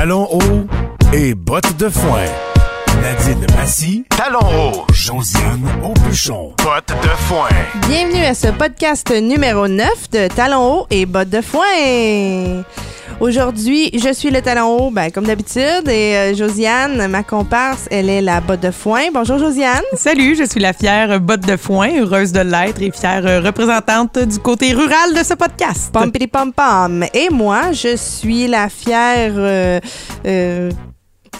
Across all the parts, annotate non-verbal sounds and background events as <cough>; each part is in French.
Talons hauts et bottes de foin. Nadine Massy, talons hauts. Josiane Aubuchon, bottes de foin. Bienvenue à ce podcast numéro 9 de Talons hauts et bottes de foin. Aujourd'hui, je suis le talon haut, ben, comme d'habitude, et euh, Josiane, ma comparse, elle est la botte de foin. Bonjour Josiane. Salut, je suis la fière botte de foin, heureuse de l'être et fière euh, représentante du côté rural de ce podcast. Pom pom pom pom. Et moi, je suis la fière, euh, euh,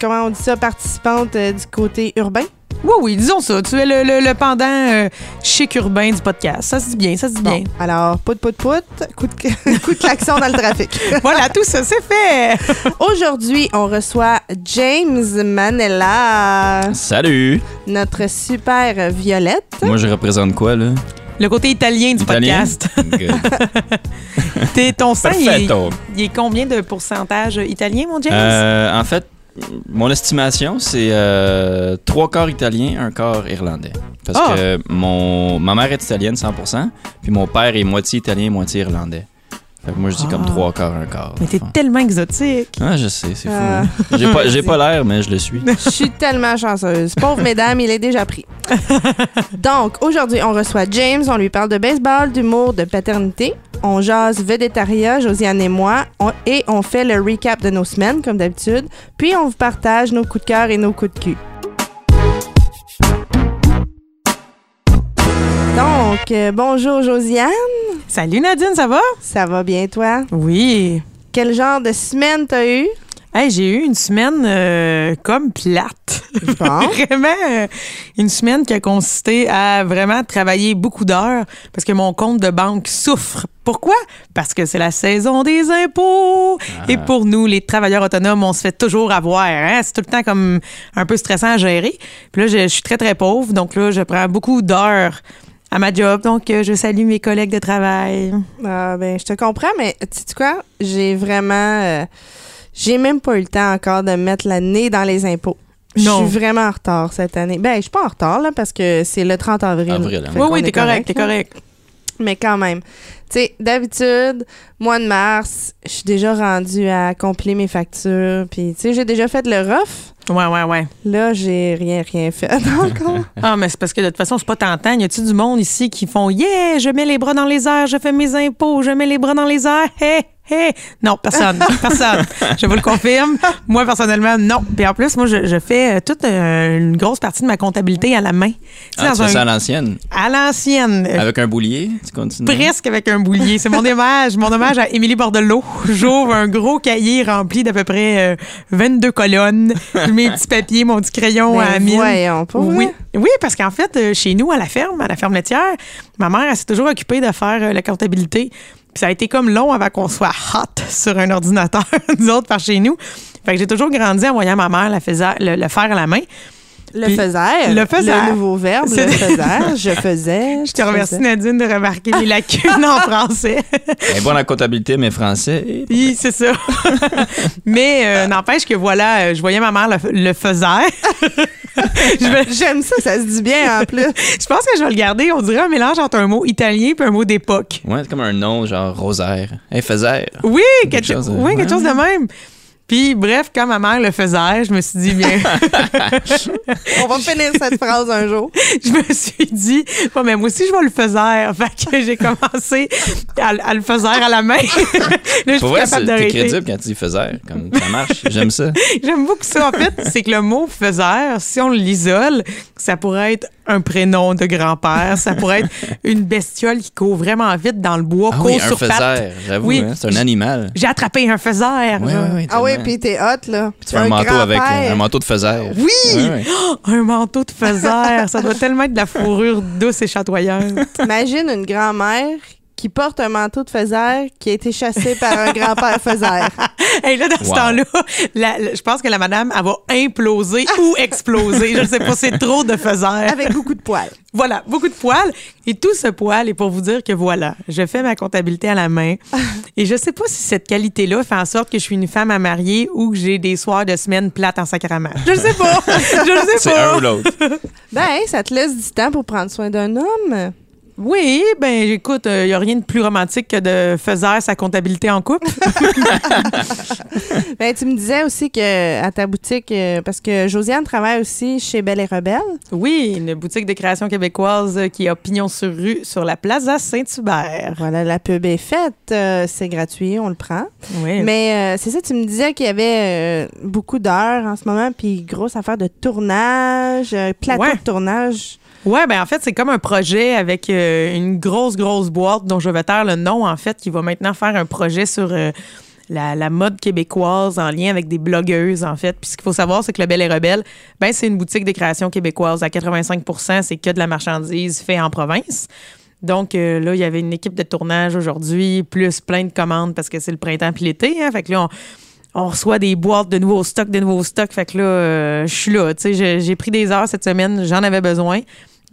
comment on dit ça, participante euh, du côté urbain? Oui, oui, disons ça. Tu es le, le- le pendant euh, chic urbain du podcast. Ça se dit bien, ça se dit bien. Alors, pout pout pout, coup de, <laughs> coup de klaxon dans le trafic. <laughs> Voilà, tout ça, c'est fait. <laughs> Aujourd'hui, on reçoit James Manella, Salut! notre super Violette. Moi, je représente quoi, là? Le côté italien du Italien? podcast. T'es- ton sang, il il est combien de pourcentage italien, mon James? Euh, en fait, mon estimation, c'est euh, trois quarts italien, un quart irlandais. Parce Ah! que mon, ma mère est italienne 100%, puis mon père est moitié italien, moitié irlandais. Fait que moi, je dis comme Ah. trois quarts, un quart. Mais t'es Enfin. tellement exotique. Ah, je sais, c'est fou. Ah. J'ai pas, j'ai pas <laughs> l'air, mais je le suis. Je suis tellement chanceuse. Pauvre mesdames, il est déjà pris. <laughs> Donc, aujourd'hui, on reçoit James. On lui parle de baseball, d'humour, de paternité. On jase végétaria, Josiane et moi. On- et on fait le recap de nos semaines, comme d'habitude. Puis, on vous partage nos coups de cœur et nos coups de cul. Donc, euh, bonjour Josiane. Salut Nadine, ça va? Ça va bien, toi? Oui. Quel genre de semaine t'as eu? Hey, j'ai eu une semaine euh, comme plate. Bon. <laughs> vraiment euh, une semaine qui a consisté à vraiment travailler beaucoup d'heures parce que mon compte de banque souffre. Pourquoi? Parce que c'est la saison des impôts. Et pour nous, les travailleurs autonomes, on se fait toujours avoir. hein? C'est tout le temps comme un peu stressant à gérer. Puis là, je, je suis très, très pauvre. Donc là, je prends beaucoup d'heures à ma job. Donc, euh, je salue mes collègues de travail. Ah, ben, je te comprends, mais tu sais quoi? J'ai vraiment. euh, j'ai même pas eu le temps encore de mettre le nez dans les impôts. Je suis vraiment en retard cette année. Ben, je suis pas en retard, là, parce que c'est le 30 avril. Avril, hein. Oui, oui, t'es correct, t'es correct. Mais quand même. Tu sais, d'habitude, mois de mars, je suis déjà rendue à accomplir mes factures. Puis, tu sais, j'ai déjà fait le rough. Ouais, ouais, ouais. Là, j'ai rien, rien fait <laughs> encore. Ah, mais c'est parce que de toute façon, c'est pas tentant. Y a-tu du monde ici qui font Yeah, je mets les bras dans les airs, je fais mes impôts, je mets les bras dans les airs, hé, hé. Non, personne. <laughs> personne. Je vous le confirme. Moi, personnellement, non. Puis en plus, moi, je, je fais euh, toute euh, une grosse partie de ma comptabilité à la main. Ah, dans tu fais ça à l'ancienne? à l'ancienne. euh, Avec un boulier? Tu continues? Presque avec un boulier. C'est mon hommage. Mon hommage à Émilie Bordelot. J'ouvre un gros cahier rempli d'à peu près euh, 22 colonnes. Mes petits papiers, mon petit crayon Ben, à mine. voyons, pour Oui, oui, parce qu'en fait, euh, chez nous, à la ferme, à la ferme laitière, ma mère, elle s'est toujours occupée de faire euh, la comptabilité. Puis ça a été comme long avant qu'on soit hot sur un ordinateur, <laughs> nous autres, par chez nous. Fait que j'ai toujours grandi en voyant ma mère la faisait- le, le faire à la main. Le Puis- faisait. le faisait. Le nouveau verbe, C'est- le faisait. Je faisais. <laughs> Je te remercie, Nadine, de remarquer mes lacunes en français. Elle est bonne en comptabilité, mais français. Oui, c'est ça. <laughs> Mais euh, n'empêche que voilà, euh, je voyais ma mère le, le faisait. <laughs> je, vais- J'aime ça, ça se dit bien en plus. je pense que je vais le garder. On dirait un mélange entre un mot italien et un mot d'époque. Ouais, c'est comme un nom, genre Rosaire. Hey, Faisère. Oui, quelque, Quelque chose, chose de- oui, quelque ouais. chose de même. Puis, bref, quand ma mère le faisait, je me suis dit, bien, <laughs> On va <laughs> finir cette phrase un jour. <laughs> je me suis dit, bon, mais moi aussi, je vais le faire. Fait que j'ai commencé à, à le faire à la main. Là, je suis Pour vrai, c'est- capable t'es d'arrêter. crédible quand tu dis Faisère. Comme ça marche. J'aime ça. J'aime beaucoup ça. En fait, c'est que le mot faiseur, si on l'isole, ça pourrait être un prénom de grand-père, ça pourrait être une bestiole qui court vraiment vite dans le bois, Ah court oui, un sur pattes. Faisère. J'avoue, Oui. hein, c'est un animal. J'ai attrapé un faiseur. Ouais, Ah oui. Puis t'es hot, là. Tu fais un, manteau avec un manteau de Faisère. Oui! Ouais, ouais. Un manteau de faiseur. ça doit tellement être de la fourrure douce et chatoyante. Imagine une grand-mère qui porte un manteau de faiseur qui a été chassé par un grand-père faiseur. <laughs> Et là, dans ce Wow. temps-là, la- la- je pense que la madame, elle va imploser ou <laughs> exploser. Je ne sais pas, c'est trop de faiseur. Avec beaucoup de poils. Voilà, beaucoup de poils. Et tout ce poil est pour vous dire que voilà, je fais ma comptabilité à la main. <laughs> Et je sais pas si cette qualité-là fait en sorte que je suis une femme à marier ou que j'ai des soirs de semaine plates en sacrament. Je le sais pas. Je le sais C'est pas. un ou l'autre. Ben, ça te laisse du temps pour prendre soin d'un homme. Oui, ben écoute, il n'y a rien de plus romantique que de faire sa comptabilité en couple. <laughs> ben, tu me disais aussi que à ta boutique, euh, parce que Josiane travaille aussi chez Belle et Rebelle. Oui, une boutique de création québécoise qui a pignon sur rue sur la Plaza Saint-Hubert. Voilà, la pub est faite, euh, c'est gratuit, on le prend. Oui. Mais euh, c'est ça, tu me disais qu'il y avait beaucoup d'heures en ce moment, puis grosse affaire de tournage, plateau de tournage. Ouais, ben en fait, c'est comme un projet avec euh, une grosse, grosse boîte dont je vais taire le nom, en fait, qui va maintenant faire un projet sur euh, la, mode québécoise en lien avec des blogueuses, en fait. Puis ce qu'il faut savoir, c'est que le Bel et Rebelle, ben c'est une boutique de création québécoise. À 85% c'est que de la marchandise faite en province. Donc euh, là, il y avait une équipe de tournage aujourd'hui, plus plein de commandes parce que c'est le printemps puis l'été. Hein. Fait que là, on, reçoit des boîtes de nouveaux stocks, de nouveaux stocks. Fait que là, je suis là. Tu sais, j'ai pris des heures cette semaine, j'en avais besoin.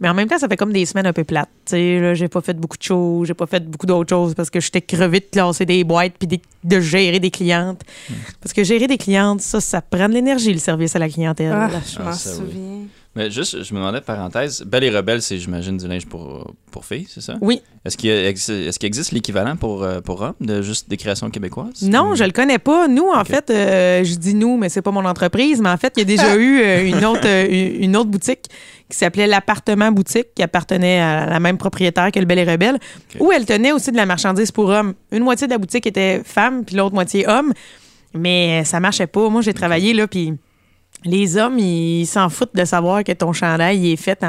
Mais en même temps, ça fait comme des semaines un peu plates. Tu sais, là, j'ai pas fait beaucoup de choses, j'ai pas fait beaucoup d'autres choses parce que j'étais crevé de classer des boîtes puis de, gérer des clientes. Hmm. Parce que gérer des clientes, ça, ça prend de l'énergie, le service à la clientèle. Ah, je m'en ah, souviens. Mais juste, je me demandais, parenthèse, Belle et Rebelle, c'est, j'imagine, du linge pour, pour filles, c'est ça? Oui. Est-ce qu'il, est-ce qu'il existe l'équivalent pour, euh, pour hommes de juste des créations québécoises? Non, je le connais pas. Nous, en fait, euh, je dis nous, mais c'est pas mon entreprise, mais en fait, il y a déjà <laughs> eu euh, une, autre, une autre boutique qui s'appelait l'appartement boutique, qui appartenait à la même propriétaire que le Bel et Rebelle, où elle tenait aussi de la marchandise pour hommes. Une moitié de la boutique était femme, puis l'autre moitié homme. Mais ça marchait pas. Moi, j'ai travaillé là, puis les hommes, ils s'en foutent de savoir que ton chandail est fait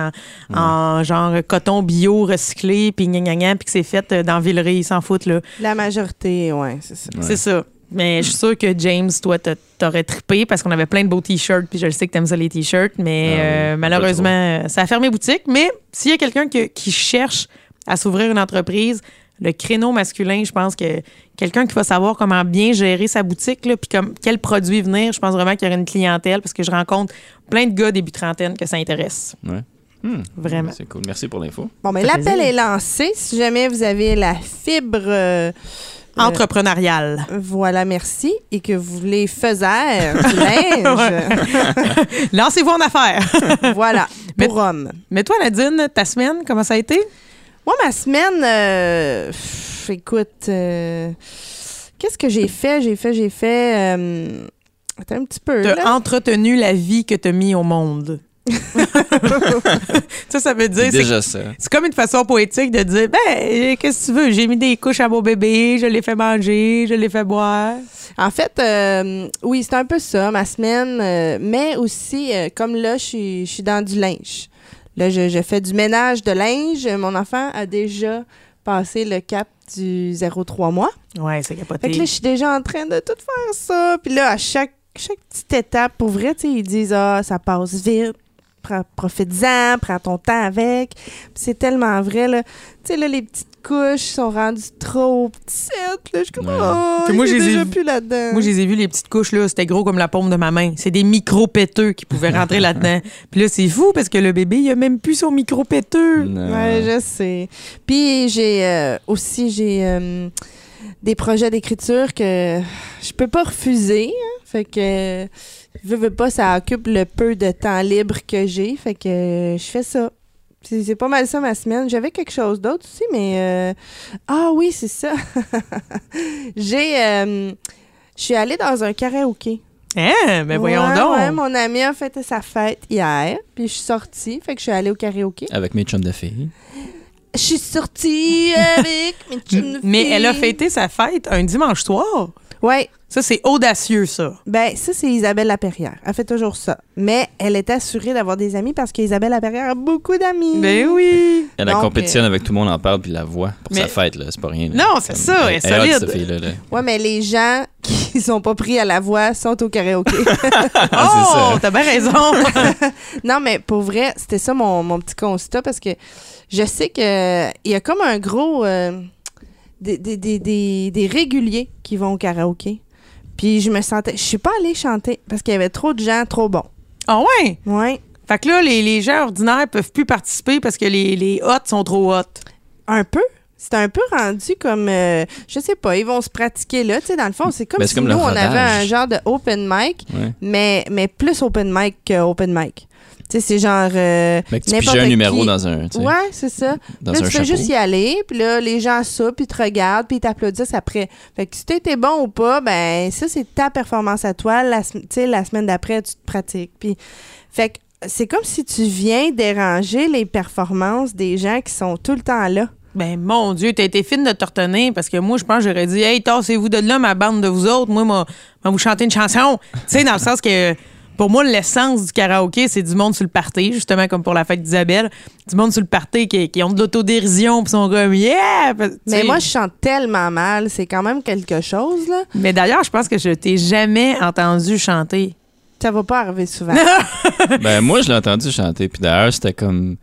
en, genre coton bio recyclé, puis gna, puis que c'est fait euh, dans Villeray. Ils s'en foutent, là. La majorité, ouais, c'est ça. C'est ça. Mais je suis sûre que James, toi, t'aurais trippé parce qu'on avait plein de beaux t-shirts, puis je le sais que t'aimes ça les t-shirts, mais ah euh, malheureusement, ça a fermé boutique. Mais s'il y a quelqu'un qui cherche à s'ouvrir une entreprise, le créneau masculin, je pense que quelqu'un qui va savoir comment bien gérer sa boutique, là, puis comme, quel produit venir, je pense vraiment qu'il y aurait une clientèle parce que je rencontre plein de gars début trentaine que ça intéresse. Ouais. Hmm. Vraiment. C'est cool. Merci pour l'info. Bon, mais l'appel est lancé. Si jamais vous avez la fibre. Euh, euh, entrepreneuriale. Voilà, merci. Et que vous voulez faire du <laughs> linge. <laughs> Lancez-vous en affaires. <laughs> voilà, pour hommes. Mais toi, Nadine, ta semaine, comment ça a été? Moi, ma semaine, euh, écoute, euh, qu'est-ce que j'ai fait? J'ai fait, j'ai fait. attends un petit peu. T'as entretenu la vie que t'as mis au monde. Ça, ça veut dire. Déjà ça. C'est comme une façon poétique de dire ben, qu'est-ce que tu veux? J'ai mis des couches à mon bébé, je l'ai fait manger, je l'ai fait boire. En fait, euh, oui, c'est un peu ça, ma semaine. Euh, mais aussi, euh, comme là, je suis dans du linge. Là, je, fais du ménage de linge. Mon enfant a déjà passé le cap du 0-3 mois. Ouais, c'est capoté. Fait que là, je suis déjà en train de tout faire ça. Puis là, à chaque, chaque petite étape, pour vrai, tu sais, ils disent Ah, ça passe vite profite-en, prends ton temps avec. C'est tellement vrai, là. Tu sais, là, les petites couches sont rendues trop petites, là. Je suis comme, oh, moi, déjà plus là-dedans. Moi, je les ai vues, les petites couches, là. C'était gros comme la paume de ma main. C'est des micro-péteux qui pouvaient rentrer là-dedans. <laughs> Puis là, c'est fou parce que le bébé, il a même plus son micro-péteux. Ouais, je sais. Puis j'ai euh, aussi, j'ai euh, des projets d'écriture que je peux pas refuser. Hein. Fait que veux, veux pas, ça occupe le peu de temps libre que j'ai. Fait que je fais ça. C'est pas mal ça ma semaine. J'avais quelque chose d'autre aussi, mais. Euh, ah oui, c'est ça. <laughs> j'ai. Euh, je suis allée dans un karaoké. Hein? Mais voyons donc. Ouais, mon ami a fait sa fête hier, puis je suis sortie, fait que je suis allée au karaoké. Avec mes chums de filles. Je suis sortie avec mes filles. Mais elle a fêté sa fête un dimanche soir. Ouais. Ça, c'est audacieux, ça. Ben, ça, c'est Isabelle Laperrière. Elle fait toujours ça. Mais elle est assurée d'avoir des amis parce qu'Isabelle Laperrière a beaucoup d'amis. Ben oui. Elle a compétition avec tout le monde en parle puis la voit pour sa fête, là. C'est pas rien. Non, c'est ça. Elle est solide. Ouais, mais les gens qui sont pas pris à la voix sont au karaoké. <laughs> <laughs> oh, t'as bien raison. <laughs> non, mais pour vrai, c'était ça mon, mon, petit constat parce que je sais qu'il y a comme un gros. Euh, des, des, des, réguliers qui vont au karaoké. Puis je me sentais. Je suis pas allée chanter parce qu'il y avait trop de gens trop bons. Ah ouais? Ouais. Fait que là, les, les gens ordinaires peuvent plus participer parce que les, les hot sont trop hot. Un peu. C'est un peu rendu comme, euh, je sais pas, ils vont se pratiquer là, tu sais, dans le fond, c'est comme si nous, on avait un genre de open mic, mais, mais plus open mic que open mic. Tu sais, c'est genre. Euh, Mais tu piges un numéro dans un. Ouais, c'est ça. Dans là, un tu peux juste y aller, puis là, les gens ça, puis ils te regardent, puis ils t'applaudissent après. Fait que si t'étais bon ou pas, ben, ça, c'est ta performance à toi. La, la semaine d'après, tu te pratiques. Puis, fait que c'est comme si tu viens déranger les performances des gens qui sont tout le temps là. Ben, mon Dieu, t'as été fine de te retenir parce que moi, je pense que j'aurais dit, hey, tassez-vous de là, ma bande de vous autres. Moi, moi, moi vous chanter une chanson. <laughs> tu sais, dans le sens que pour moi, l'essence du karaoké, c'est du monde sur le party, justement comme pour la fête d'Isabelle. Du monde sur le party qui, ont de l'autodérision puis sont comme yeah! Mais moi, je chante tellement mal, c'est quand même quelque chose, là. Mais d'ailleurs, je pense que je t'ai jamais entendu chanter. Ça va pas arriver souvent. <laughs> ben, moi, je l'ai entendu chanter. Puis d'ailleurs, c'était comme.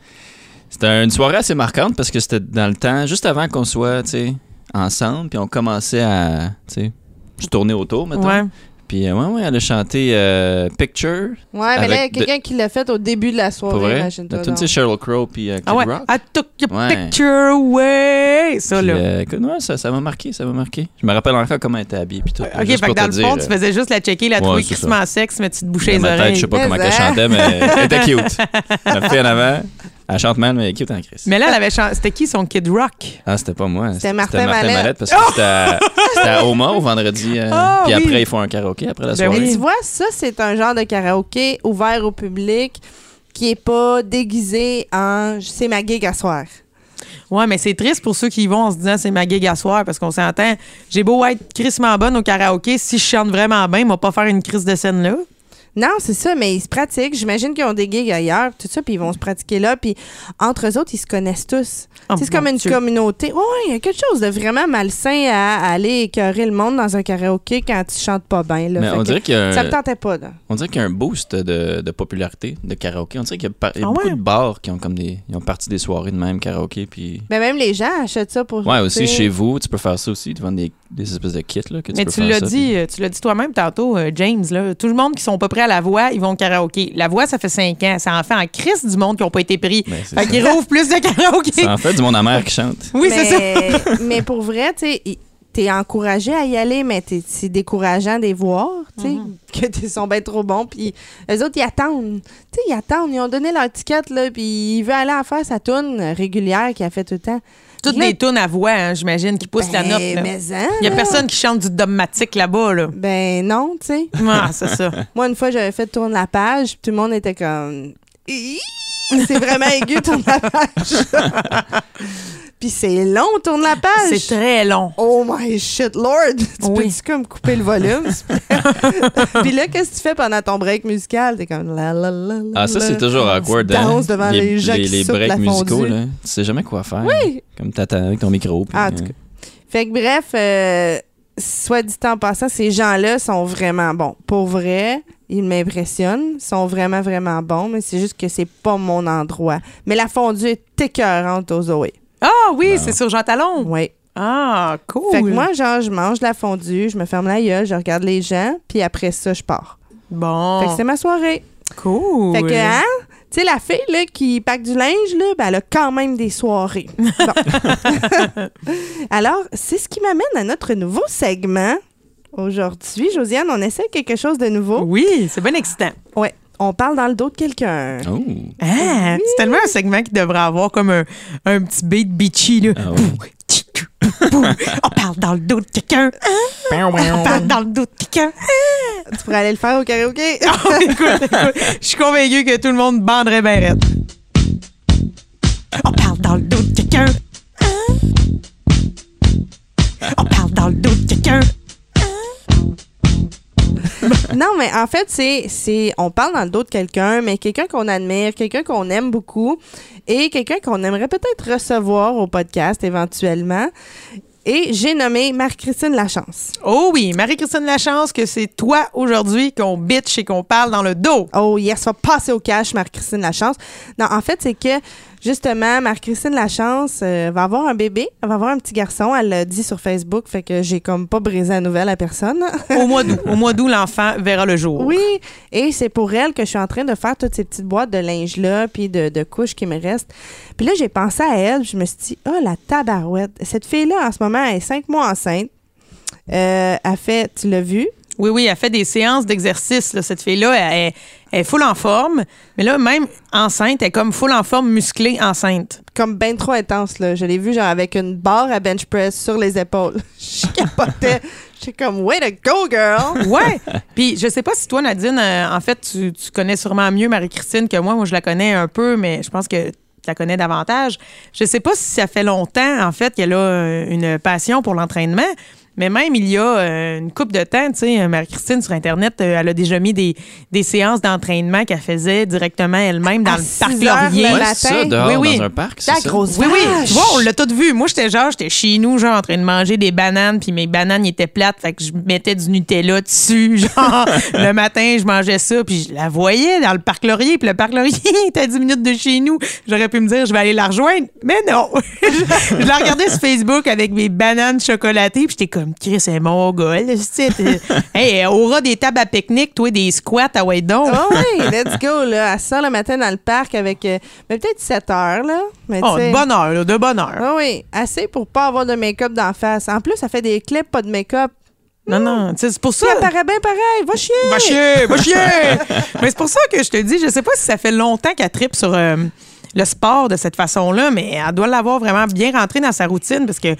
C'était une soirée assez marquante parce que c'était dans le temps, juste avant qu'on soit, tu sais, ensemble, puis on commençait à, tu sais, se tourner autour, maintenant. Ouais. Puis, euh, ouais, ouais, elle a chanté euh, Picture. Ouais, mais là, il y a quelqu'un qui l'a fait au début de la soirée, imagine-toi. Tu sais, Sheryl Crow puis euh, Kid ah ouais. Rock. I took your picture away. Ça, là. Euh, écoute, ouais, ça, ça m'a marqué, ça m'a marqué. Je me rappelle encore comment elle était habillée. Puis tout, ok, fait que dans le fond, tu faisais juste la checker, la trouver crissement sexe, mais tu te bouchais les oreilles. Tête, je sais pas comment elle chantait, mais elle était cute. <laughs> Elle fait en avant. Elle chante mal, mais est cute en Chris. Mais là, elle avait chanté. C'était qui son Kid Rock? Ah, c'était pas moi. C'était Martin, Martin Mallette. parce que c'était à, Oma au vendredi. Euh, oh, puis après, ils font un karaoké après la ben soirée. tu vois, ça, c'est un genre de karaoké ouvert au public qui est pas déguisé en c'est ma gig à soir. Ouais, mais c'est triste pour ceux qui y vont en se disant c'est ma gig à soir parce qu'on s'entend. J'ai beau être crissement bonne au karaoké, si je chante vraiment bien, ils vont pas faire une crise de scène là. Non, c'est ça, mais ils se pratiquent. J'imagine qu'ils ont des gigs ailleurs, tout ça, puis ils vont se pratiquer là. Puis entre eux autres, ils se connaissent tous. Oh, c'est comme une communauté. Oui, il y a quelque chose de vraiment malsain à, aller écœurer le monde dans un karaoké quand tu chantes pas bien. Là. Mais on dirait que, ça me tentait pas. On dirait qu'il y a un boost de, popularité de karaoké. On dirait qu'il y a, ah beaucoup de bars qui ont comme des. Ils ont parti des soirées de même karaoké. Puis... Mais même les gens achètent ça pour. Ouais, aussi chez vous, tu peux faire ça aussi. Tu vends des, espèces de kits. Là, que tu Mais tu l'as dit, tu l'as dit toi-même tantôt, euh, James. Là, tout le monde qui sont pas prêts à la voix, ils vont au karaoké. La voix, ça fait cinq ans. Ça en fait en crise du monde qui n'ont pas été pris. Fait qu'ils rouvrent plus de karaoké. Ça en fait du monde amer qui chante. Oui, c'est ça. <laughs> mais pour vrai, tu sais, t'es encouragé à y aller, mais c'est décourageant de les voir, tu sais, mhm. que ils sont bien trop bons. Puis les autres, ils attendent. Tu sais, ils attendent. Ils ont donné leur ticket, là, puis ils veulent aller en faire sa tourne régulière qu'il a fait tout le temps. Toutes les tunes à voix, hein, j'imagine, qui poussent la ben, note. Hein, Il y a personne qui chante du dogmatique là-bas. Là. Ben non, tu sais. Ah, c'est ça. <laughs> Moi, une fois, j'avais fait tourner la page, puis tout le monde était comme... C'est vraiment aigu, tourne la page. <laughs> Puis c'est long, tourne la page. C'est très long. Oh my shit, Lord! <laughs> Tu peux-tu comme couper le volume? <laughs> Puis là, qu'est-ce que tu fais pendant ton break musical? T'es comme la la la Ah, ça, c'est toujours awkward. Tu hein? devant les, gens les, qui les breaks musicaux, là. Tu sais jamais quoi faire. Oui. Comme t'attends avec ton micro. ah, en tout cas. Fait que bref, euh, soit dit en passant, ces gens-là sont vraiment bons. Pour vrai, ils m'impressionnent, sont vraiment, vraiment bons, mais c'est juste que c'est pas mon endroit. Mais la fondue est écœurante aux Zoé. Ah oui, c'est sur Jean Talon. Oui. Ah, cool. Fait que moi, genre, je mange la fondue, je me ferme la gueule, je regarde les gens, puis après ça, je pars. Bon. Fait que c'est ma soirée. Cool. Fait que, hein? Tu sais, la fille là, qui pack du linge, là, ben, elle a quand même des soirées. <laughs> <laughs> Alors, c'est ce qui m'amène à notre nouveau segment. Aujourd'hui, Josiane, on essaie quelque chose de nouveau. Oui, c'est bien excitant. Ouais on parle dans le dos de quelqu'un. Oh. Ah, c'est tellement un segment qui devrait avoir comme un, un petit beat bitchy. Là. Ah on parle dans le dos de quelqu'un. on parle dans le dos de quelqu'un. tu pourrais aller le faire au karaoké. Ah, écoute, écoute, je suis convaincue que tout le monde banderait bien raide. On parle dans le dos de quelqu'un. On parle dans le dos de quelqu'un. <laughs> non, mais en fait, c'est, on parle dans le dos de quelqu'un, mais quelqu'un qu'on admire, quelqu'un qu'on aime beaucoup et quelqu'un qu'on aimerait peut-être recevoir au podcast éventuellement. Et j'ai nommé Marie-Christine Lachance. Oh oui, Marie-Christine Lachance, que c'est toi aujourd'hui qu'on bitch et qu'on parle dans le dos. Oh yes, va passer au cash, Marie-Christine Lachance. Non, en fait, c'est que Justement, Marie-Christine Lachance euh, va avoir un bébé. Elle va avoir un petit garçon. Elle l'a dit sur Facebook, fait que j'ai comme pas brisé la nouvelle à personne. au mois d'août. Au mois d'août, l'enfant verra le jour. Oui, et c'est pour elle que je suis en train de faire toutes ces petites boîtes de linge-là, puis de, couches qui me restent. Puis là, j'ai pensé à elle, je me suis dit, oh, la tabarouette. Cette fille-là, en ce moment, elle est cinq mois enceinte. Euh, elle fait, tu l'as vu, Oui, oui, elle fait des séances d'exercice. Cette fille-là, elle, est- elle est full en forme. Mais là, même enceinte, elle est comme full en forme, musclée, enceinte. Comme ben trop intense, là. Je l'ai vu, genre, avec une barre à bench press sur les épaules. <laughs> Je capotais. J'étais comme, way to go, girl! <laughs> Ouais. Puis je sais pas si toi, Nadine, euh, en fait, tu, tu connais sûrement mieux Marie-Christine que moi. Moi, je la connais un peu, mais je pense que tu la connais davantage. Je sais pas si ça fait longtemps, en fait, qu'elle a euh, une passion pour l'entraînement. Mais même il y a euh, une couple de temps, tu sais, Marie-Christine sur Internet, euh, elle a déjà mis des, des séances d'entraînement qu'elle faisait directement elle-même dans À le parc Laurier. Ouais, c'est ça, dehors, Oui, oui. dans un parc, c'est La ça? grosse Oui, oui, tu vois, on l'a tout vu. Moi, j'étais genre, j'étais chez nous, genre, en train de manger des bananes, puis mes bananes ils étaient plates, fait que je mettais du Nutella dessus. <laughs> Genre, le matin, je mangeais ça, puis je la voyais dans le parc Laurier, puis le parc Laurier <laughs> était à 10 minutes de chez nous. J'aurais pu me dire, je vais aller la rejoindre, mais non. je, <laughs> je la regardais sur Facebook avec mes bananes chocolatées, puis j'étais comme, Chris, c'est mon gars, Hey, elle aura des tables à pique-nique, toi, des squats, ah ouais, donc. Oh oui, let's go, là. Elle sort le matin dans le parc avec, euh, mais peut-être 7 heures, là. Mais Oh, de bonne heure, là, de bonne heure. Ah oui, assez pour pas avoir de make-up d'en face. En plus, ça fait des clips, pas de make-up. Non, non, c'est pour ça. Puis elle paraît bien pareil. Va chier! Va chier, va chier! <laughs> mais c'est pour ça que je te dis, je sais pas si ça fait longtemps qu'elle tripe sur euh, le sport de cette façon-là, mais elle doit l'avoir vraiment bien rentré dans sa routine parce que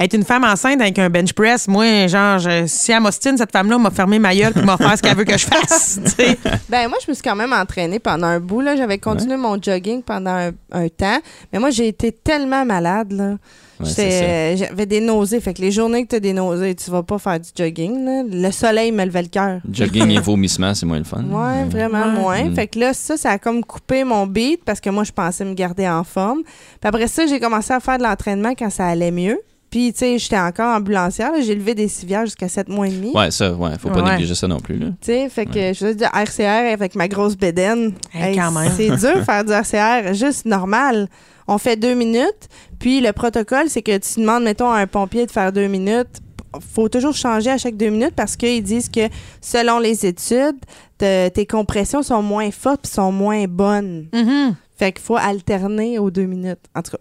être une femme enceinte avec un bench press, moi, genre, je- si elle m'ostine, cette femme-là m'a fermé ma gueule et m'a fait ce qu'elle veut que je fasse. <laughs> Ben moi, je me suis quand même entraînée pendant un bout. là. J'avais continué mon jogging pendant un, un temps. Mais moi, j'ai été tellement malade. là. Ouais, euh, J'avais des nausées. Fait que les journées que tu as des nausées, tu vas pas faire du jogging. là. Le soleil me levait le cœur. Jogging et <laughs> vomissement, c'est moins le fun. Ouais, vraiment Ouais. moins. Mm. Fait que là, ça, ça a comme coupé mon beat parce que moi, je pensais me garder en forme. Puis après ça, j'ai commencé à faire de l'entraînement quand ça allait mieux. Puis, tu sais, j'étais encore ambulancière. là. J'ai levé des civières jusqu'à 7 mois et demi. Ouais, ça, ouais. Faut pas Ouais. négliger ça non plus, là. Tu sais, fait que je faisais du RCR avec ma grosse bédaine. Hey, quand même. C'est dur faire du RCR, juste normal. On fait deux minutes, puis le protocole, c'est que tu demandes, mettons, à un pompier de faire deux minutes. faut toujours changer à chaque deux minutes parce qu'ils disent que selon les études, te- tes compressions sont moins fortes puis sont moins bonnes. Mhm. Fait qu'il faut alterner aux deux minutes. En tout cas.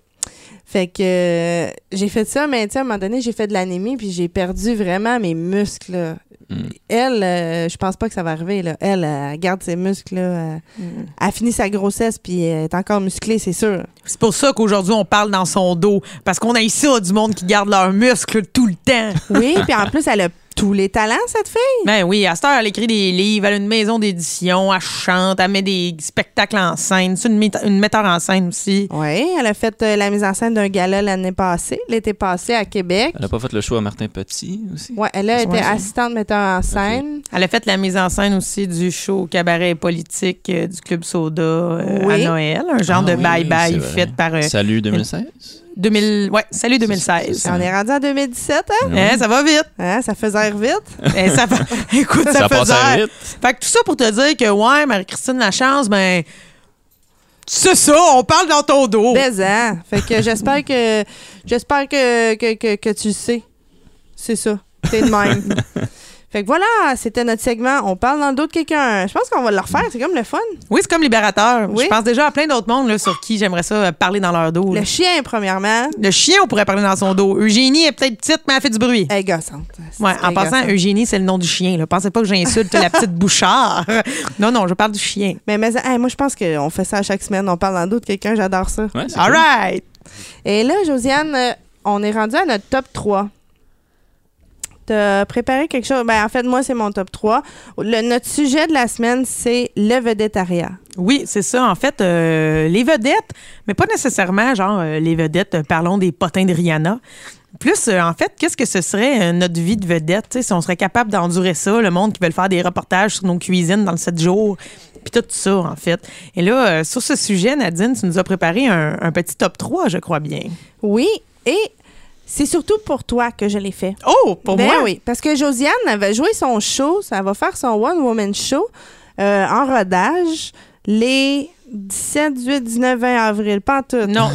Fait que euh, j'ai fait ça, mais tu sais, à un moment donné, j'ai fait de l'anémie, puis j'ai perdu vraiment mes muscles. là. Mm. Elle, euh, je pense pas que ça va arriver. Là. Elle, elle garde ses muscles. Là, elle, elle a fini sa grossesse, puis elle est encore musclée, c'est sûr. C'est pour ça qu'aujourd'hui, on parle dans son dos. Parce qu'on a ici du monde qui garde leurs muscles tout le temps. Oui, puis en plus, elle a tous les talents, cette fille? Ben oui, à cette heure, elle écrit des livres, elle a une maison d'édition, elle chante, elle met des spectacles en scène. C'est une, metteur en scène aussi. Oui, elle a fait euh, la mise en scène d'un gala l'année passée, l'été passé à Québec. Elle a pas fait le choix à Martin Petit aussi? Ouais, elle a été Ouais. assistante metteur en scène. Elle a fait la mise en scène aussi du show cabaret politique euh, du Club Soda euh, Oui. à Noël, un genre Ah de oui, bye-bye oui, fait par euh, Salut 2016? 2000, ouais, salut 2016. c'est ça. On est rendu en 2017, hein? Hein, ça va vite. Hein, Ça faisait vite. <laughs> Eh, ça Écoute, ça, Ça zère. vite. Fait que tout ça pour te dire que, ouais, Marie-Christine Lachance, ben. C'est ça, on parle dans ton dos. Baisant. Fait que j'espère que j'espère que, que, que, que tu le sais. C'est ça. T'es de même. <laughs> fait que voilà, c'était notre segment. On parle dans le dos de quelqu'un. Je pense qu'on va le refaire. C'est comme le fun. Oui, c'est comme libérateur. Oui. Je pense déjà à plein d'autres mondes là, sur qui j'aimerais ça euh, parler dans leur dos. là. Le chien, premièrement. Le chien, on pourrait parler dans son dos. Eugénie est peut-être petite, mais elle fait du bruit. Elle est gossante. Ouais, en passant, gossante. Eugénie, c'est le nom du chien. Là. Pensez pas que j'insulte la petite <laughs> bouchard. Non, non, je parle du chien. Mais, mais hey, moi, je pense qu'on fait ça à chaque semaine. On parle dans le dos de quelqu'un. J'adore ça. Ouais, All cool. right. Et là, Josiane, euh, on est rendu à notre top 3. T'as préparé quelque chose? Ben, en fait, moi, c'est mon top 3. Le- notre sujet de la semaine, c'est le vedettariat. Oui, c'est ça. En fait, euh, les vedettes, mais pas nécessairement genre euh, les vedettes, euh, parlons des potins de Rihanna. Plus, euh, en fait, qu'est-ce que ce serait euh, notre vie de vedette? Si on serait capable d'endurer ça, le monde qui veut faire des reportages sur nos cuisines dans le 7 jours, puis tout ça, en fait. Et là, euh, sur ce sujet, Nadine, tu nous as préparé un, un petit top 3, je crois bien. Oui, et c'est surtout pour toi que je l'ai fait. Oh, pour Ben moi? oui, parce que Josiane avait joué son show, ça va faire son One Woman Show euh, en rodage les 17, 18, 19, 20 avril, pas en tout. Non,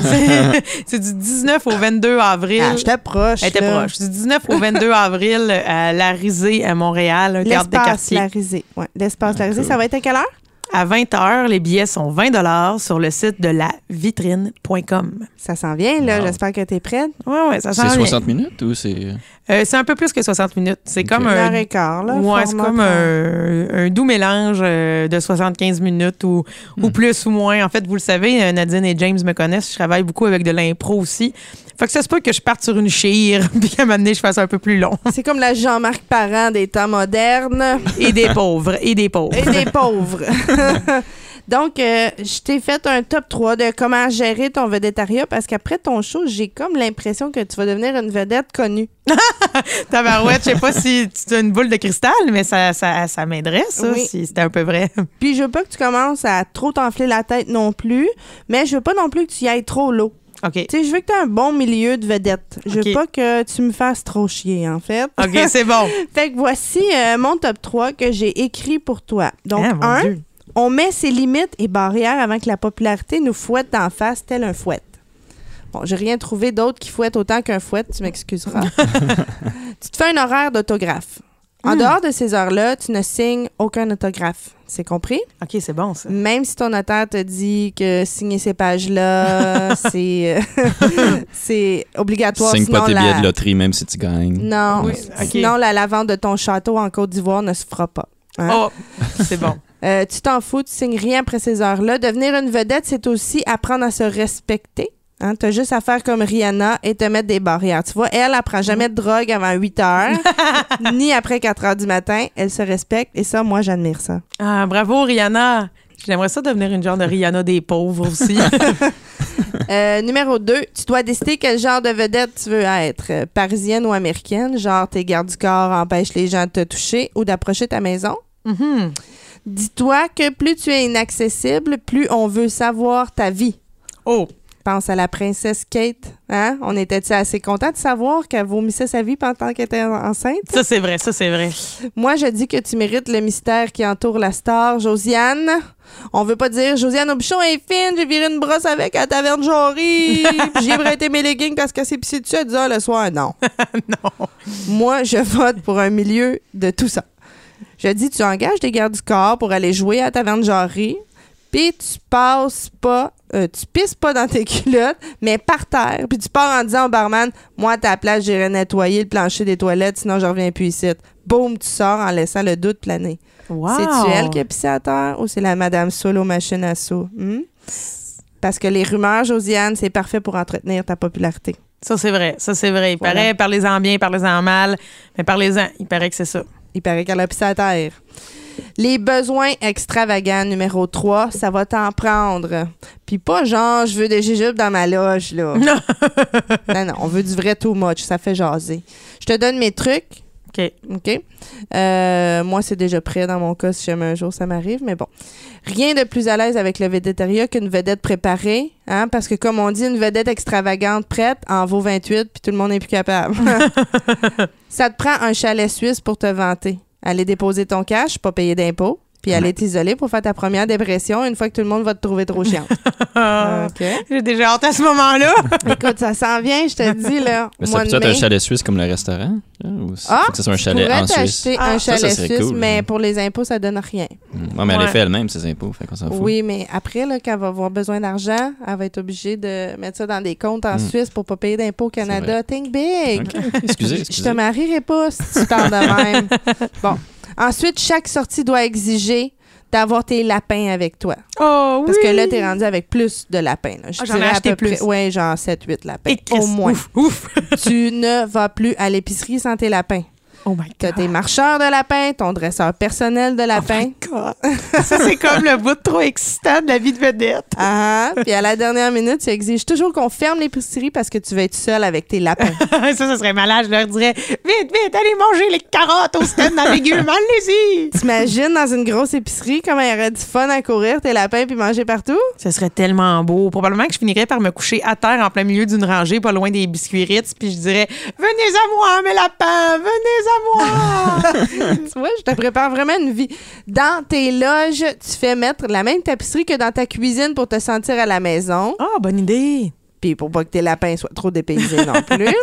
c'est- <laughs> du 19 au 22 avril. Ah, j'étais proche. Elle était là. proche. Du 19 au 22 <laughs> avril à La Risée, à Montréal, un théâtre de L'espace quartier. La Risée. Ouais, l'espace La Risée, cool. ça va être à quelle heure? À 20 h, les billets sont 20 sur le site de la vitrine.com. Ça s'en vient, là. Wow. J'espère que tu es prête. Oui, oui, ça C'est sent 60 minutes ou c'est? Euh, c'est un peu plus que 60 minutes. C'est comme un. heure et quart, là. Ouais, c'est comme un, un doux mélange euh, de 75 minutes ou, Hmm. ou plus ou moins. En fait, vous le savez, euh, Nadine et James me connaissent. Je travaille beaucoup avec de l'impro aussi. Fait que ça se peut que je parte sur une chire <laughs> puis qu'à un moment donné, je fasse un peu plus long. C'est comme la Jean-Marc Parent des temps modernes. Et des pauvres. Et des pauvres. et des pauvres. <laughs> Donc, euh, je t'ai fait un top 3 de comment gérer ton vedettariat parce qu'après ton show, j'ai comme l'impression que tu vas devenir une vedette connue. <laughs> Tabarouette, je sais pas si tu as une boule de cristal, mais ça, ça, ça m'aiderait, ça, Oui. si c'était un peu vrai. Puis, je veux pas que tu commences à trop t'enfler la tête non plus, mais je veux pas non plus que tu y ailles trop low. OK. Tu sais, je veux que tu aies un bon milieu de vedette. Je veux pas que tu me fasses trop chier, en fait. OK, <laughs> c'est bon. Fait que voici euh, mon top 3 que j'ai écrit pour toi. Donc, Ah, un, Dieu. on met ses limites et barrières avant que la popularité nous fouette d'en face tel un fouet. Bon, j'ai rien trouvé d'autre qui fouette autant qu'un fouet, tu m'excuseras. <laughs> tu te fais un horaire d'autographe. En Hmm. dehors de ces heures-là, tu ne signes aucun autographe. C'est compris? OK, c'est bon, ça. Même si ton notaire te dit que signer ces pages-là, <laughs> c'est euh, <laughs> c'est obligatoire. Signe pas tes la- billets de loterie, même si tu gagnes. Non, Oui, sinon la, la vente de ton château en Côte d'Ivoire ne se fera pas. hein? Oh, c'est bon. <laughs> Euh, tu t'en fous, tu signes rien après ces heures-là. Devenir une vedette, c'est aussi apprendre à se respecter. Hein, tu as juste à faire comme Rihanna et te mettre des barrières. Tu vois, elle, elle prend jamais de drogue avant 8 heures, <laughs> ni après 4 heures du matin. Elle se respecte et ça, moi, j'admire ça. Ah, bravo, Rihanna. J'aimerais ça devenir une genre de Rihanna des pauvres aussi. <laughs> Euh, numéro 2, tu dois décider quel genre de vedette tu veux être. Euh, parisienne ou américaine, genre tes gardes du corps empêchent les gens de te toucher ou d'approcher ta maison. Mhm. Dis-toi que plus tu es inaccessible, plus on veut savoir ta vie. Oh, Pense à la princesse Kate. Hein? On était assez content de savoir qu'elle vomissait sa vie pendant qu'elle était en- enceinte? ça, c'est vrai, ça, c'est vrai. Moi, je dis que tu mérites le mystère qui entoure la star, Josiane. On veut pas dire Josiane Aubuchon est fine, j'ai viré une brosse avec à la taverne Jory. <laughs> J'ai prêté mes leggings parce qu'elle s'est pissée dessus à 10 heures le soir. Non. <laughs> non. Moi, je vote pour un milieu de tout ça. Je dis, tu engages des gardes du corps pour aller jouer à la taverne Jarry, puis tu passes pas, euh, tu pisses pas dans tes <laughs> culottes, mais par terre, puis tu pars en disant au barman, moi, à ta place, j'irai nettoyer le plancher des toilettes, sinon je reviens plus ici. Boum, tu sors en laissant le doute planer. Wow. C'est-tu elle qui a pissé à terre ou c'est la madame solo machine à sous? Hmm? Parce que les rumeurs, Josiane, c'est parfait pour entretenir ta popularité. Ça, c'est vrai. Ça, c'est vrai. Il Voilà. paraît, parlez-en bien, parlez-en mal, mais parlez-en. Il paraît que c'est ça. Il paraît qu'elle a pissé à terre. Les besoins extravagants, numéro 3, ça va t'en prendre. Puis pas genre, je veux des jujubes dans ma loge, là. Non. <laughs> non, non, on veut du vrai too much, ça fait jaser. Je te donne mes trucs, OK. OK? Euh, moi, c'est déjà prêt dans mon cas si jamais un jour ça m'arrive, mais bon. Rien de plus à l'aise avec le végétariat qu'une vedette préparée, hein? Parce que comme on dit, une vedette extravagante prête en vaut 28, puis tout le monde n'est plus capable. <laughs> ça te prend un chalet suisse pour te vanter. Aller déposer ton cash, pas payer d'impôts, puis aller t'isoler pour faire ta première dépression une fois que tout le monde va te trouver trop chiante. <laughs> OK? J'ai déjà hâte à ce moment-là. <laughs> Écoute, ça s'en vient, je te dis, là. <laughs> Mais ça peut être un chalet suisse comme le restaurant? Ou Ah, faut que ce soit un Tu chalet pourrais en Suisse? t'acheter Ah, un ça, ça chalet serait suisse, cool, mais hein. pour les impôts, ça donne rien. Mm. Ouais, mais elle Ouais. les fait elle-même, ses impôts. Fait qu'on s'en fout. Oui, mais après, là, quand elle va avoir besoin d'argent, elle va être obligée de mettre ça dans des comptes en Mm. Suisse pour pas payer d'impôts au Canada. Think big! Ok, Excusez, Je excusez. te marierai pas si tu parles de même. bon. Ensuite, chaque sortie doit exiger d'avoir tes lapins avec toi. Oh, oui. Parce que là, t'es rendu avec plus de lapins. là. Je Ah, j'en ai à acheté peu plus. près- Ouais, genre 7-8 lapins. Et au moins. Ouf, ouf. <laughs> tu ne vas plus à l'épicerie sans tes lapins. Oh my T'as tes marcheurs de lapins, ton dresseur personnel de lapins. God. Ça, c'est comme le bout trop excitant de la vie de vedette. Ah, puis à la dernière minute, tu exiges toujours qu'on ferme l'épicerie parce que tu vas être seul avec tes lapins. <laughs> ça, ça serait malade. Je leur dirais Vite, vite, allez manger les carottes au stand dans légumes. Allez-y. T'imagines dans une grosse épicerie comment il y aurait du fun à courir tes lapins puis manger partout? Ce serait tellement beau. Probablement que je finirais par me coucher à terre en plein milieu d'une rangée, pas loin des biscuits Ritz, puis je dirais Venez à moi, mes lapins, venez à moi. <laughs> tu vois, je te prépare vraiment une vie. Dans tes loges, tu fais mettre la même tapisserie que dans ta cuisine pour te sentir à la maison. Ah, bonne idée. Puis pour pas que tes lapins soient trop dépaysés non plus. <laughs>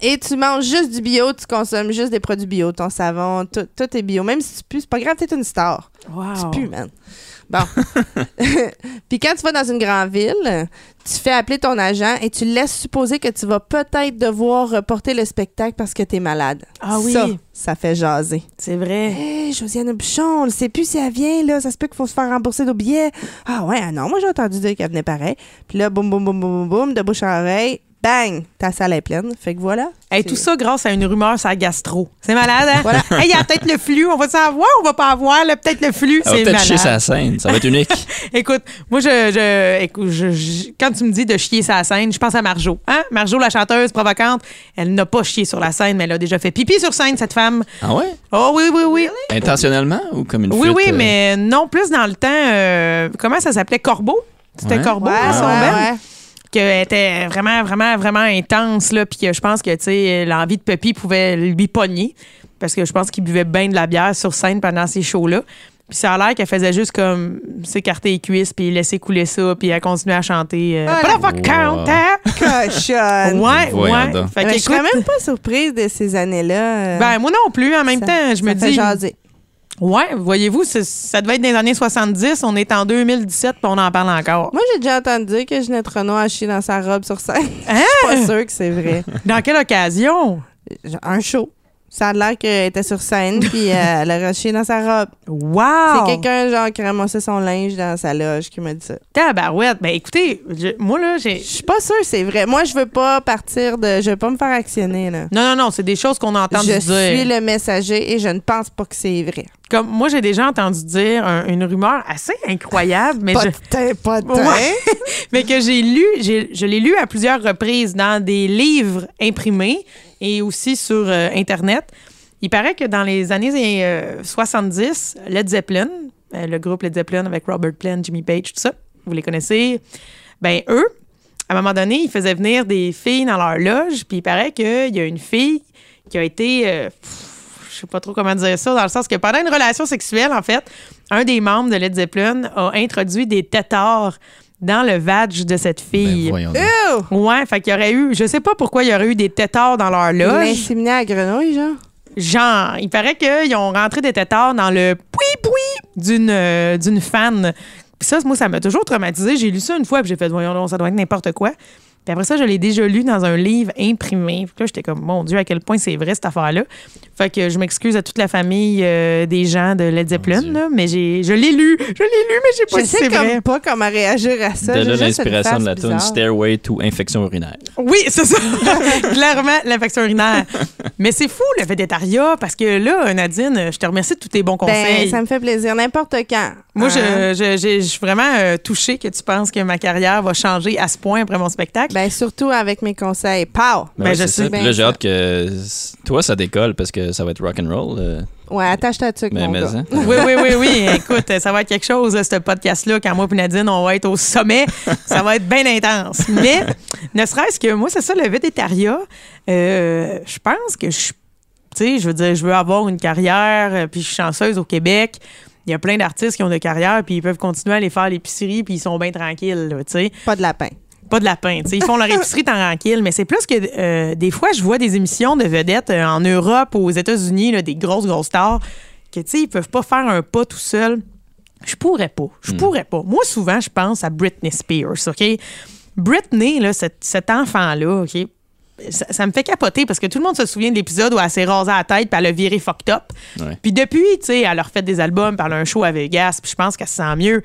Et tu manges juste du bio, tu consommes juste des produits bio, ton savon, tout, tout est bio. Même si tu pues, c'est pas grave, t'es une star. Wow. Tu pues, man. Bon. <laughs> Puis quand tu vas dans une grande ville, tu fais appeler ton agent et tu laisses supposer que tu vas peut-être devoir reporter le spectacle parce que t'es malade. Ah oui. Ça, ça fait jaser. C'est vrai. Hé, Josiane Bouchon, on ne sait plus si elle vient, là. Ça se peut qu'il faut se faire rembourser nos billets. Ah ouais, ah non, moi j'ai entendu dire qu'elle venait pareil. Puis là, boum, boum, boum, boum, boum, boum, de bouche à oreille, bang, ta salle est pleine. Fait que voilà. Hey, C'est- tout ça grâce à une rumeur sur la gastro. C'est malade, hein? Voilà. Hey, il y a peut-être le flux. On va savoir, on va pas avoir. Peut-être le flux? C'est peut-être chier sa scène. Ça va être unique. <laughs> Écoute, moi, je, je- écoute, je- je- quand tu me dis de chier sa scène, je pense à Marjo. Hein? Marjo, la chanteuse provocante, elle n'a pas chié sur la scène, mais elle a déjà fait pipi sur scène, cette femme. Ah ouais? Oh oui, oui, oui. Intentionnellement ou comme une Oui, fuite, oui, euh, mais non plus dans le temps. euh, comment ça s'appelait? Corbeau? C'était Ouais. Corbeau, Ouais, son ouais. Qu'elle était vraiment, vraiment, vraiment intense, là, puis que je pense que, tu sais, l'envie de Puppy pouvait lui pogner, parce que je pense qu'il buvait bien de la bière sur scène pendant ces shows-là. Puis ça a l'air qu'elle faisait juste comme s'écarter les cuisses, puis laisser couler ça, puis elle continuait à chanter euh, Ah, Pas la fuck Wow. count, hein? Cochonne. Ouais, Voyons ouais. Fait que, je serais écoute, même pas surprise de ces années-là. euh, ben, moi non plus, en même ça- temps, je me dis. jaser. Ouais, voyez-vous, ça devait être dans les années 70, on est en 2017, puis on en parle encore. Moi, j'ai déjà entendu dire que Ginette Renault a chié dans sa robe sur scène. Hein? <laughs> Je suis pas sûre que c'est vrai. Dans quelle occasion? Un show. Ça a l'air qu'elle était sur scène, puis euh, <laughs> elle a chié dans sa robe. Wow! C'est quelqu'un, genre, qui ramassait son linge dans sa loge qui m'a dit ça. Tabarouette. Ben écoutez, je- moi là, j'ai. Je suis pas sûre que c'est vrai. Moi, je veux pas partir de... Je veux pas me faire actionner, là. Non, non, non, c'est des choses qu'on a entendu Je dire. suis le messager et je ne pense pas que c'est vrai. Comme moi, j'ai déjà entendu dire un- une rumeur assez incroyable, mais, je- Potin, potin. Ouais. <laughs> mais que j'ai lu, je l'ai lu à plusieurs reprises dans des livres imprimés et aussi sur euh, Internet. Il paraît que dans les années euh, 70, Led Zeppelin, euh, le groupe Led Zeppelin avec Robert Plant, Jimmy Page, tout ça, vous les connaissez, ben eux, à un moment donné, ils faisaient venir des filles dans leur loge, puis il paraît qu'il y a une fille qui a été, euh, je sais pas trop comment dire ça, dans le sens que pendant une relation sexuelle, en fait, un des membres de Led Zeppelin a introduit des tétards dans le vag de cette Ben, fille. Ew! ouais, fait qu'il y aurait eu, je sais pas pourquoi il y aurait eu des tétards dans leur Il loge. l'inséminait à Grenouille, genre? Genre, il paraît qu'ils ont rentré des tétards dans le poui-poui d'une euh, d'une fan. Puis ça, moi, ça m'a toujours traumatisé. J'ai lu ça une fois, puis j'ai fait, voyons, donc, ça doit être n'importe quoi. Puis après ça, je l'ai déjà lu dans un livre imprimé. Puis là, j'étais comme, mon Dieu, à quel point c'est vrai, cette affaire-là. Fait que je m'excuse à toute la famille euh, des gens de Led Zeppelin, là, mais j'ai, je l'ai lu. Je l'ai lu, mais j'ai pas Je sais c'est comme vrai. pas comment réagir à ça. De là l'inspiration de la tune. Stairway to infection urinaire. Oui, c'est ça. <laughs> Clairement, l'infection urinaire. Mais c'est fou, le végétariat, parce que là, Nadine, je te remercie de tous tes bons Ben, conseils. ça me fait plaisir, n'importe quand. Moi, je, Hein? je, j'ai- je suis vraiment euh, touchée que tu penses que ma carrière va changer à ce point après mon spectacle. Ben, surtout avec mes conseils. Pow! Ben, ouais, je sais là, j'ai hâte que toi, ça décolle parce que ça va être rock and roll. euh, Ouais, attache ta tuque, mais, mon mais, gars. hein. Oui, oui, oui, oui. <laughs> Écoute, ça va être quelque chose, ce podcast-là, quand moi et Nadine, on va être au sommet. Ça va être bien intense. Mais, ne serait-ce que moi, c'est ça, le végétariat. euh, je pense que je. Tu sais, je veux dire, je veux avoir une carrière, euh, puis je suis chanceuse au Québec. Il y a plein d'artistes qui ont des carrières, puis ils peuvent continuer à aller faire l'épicerie, puis ils sont bien tranquilles, tu sais. Pas de lapin. Pas de lapin. tu sais. Ils font leur épicerie tranquille, mais c'est plus que euh, des fois, je vois des émissions de vedettes euh, en Europe ou aux États-Unis, des grosses, grosses stars, que tu sais, ils peuvent pas faire un pas tout seul. Je pourrais pas. Je pourrais pas. Moi, souvent, je pense à Britney Spears, OK? Britney, là, cet, cet enfant-là, OK? Ça, ça me fait capoter parce que tout le monde se souvient de l'épisode où elle s'est rasée la tête puis elle a viré fucked up. Ouais. Puis depuis, tu sais, elle a refait des albums, puis elle a un show à Vegas, puis je pense qu'elle se sent mieux.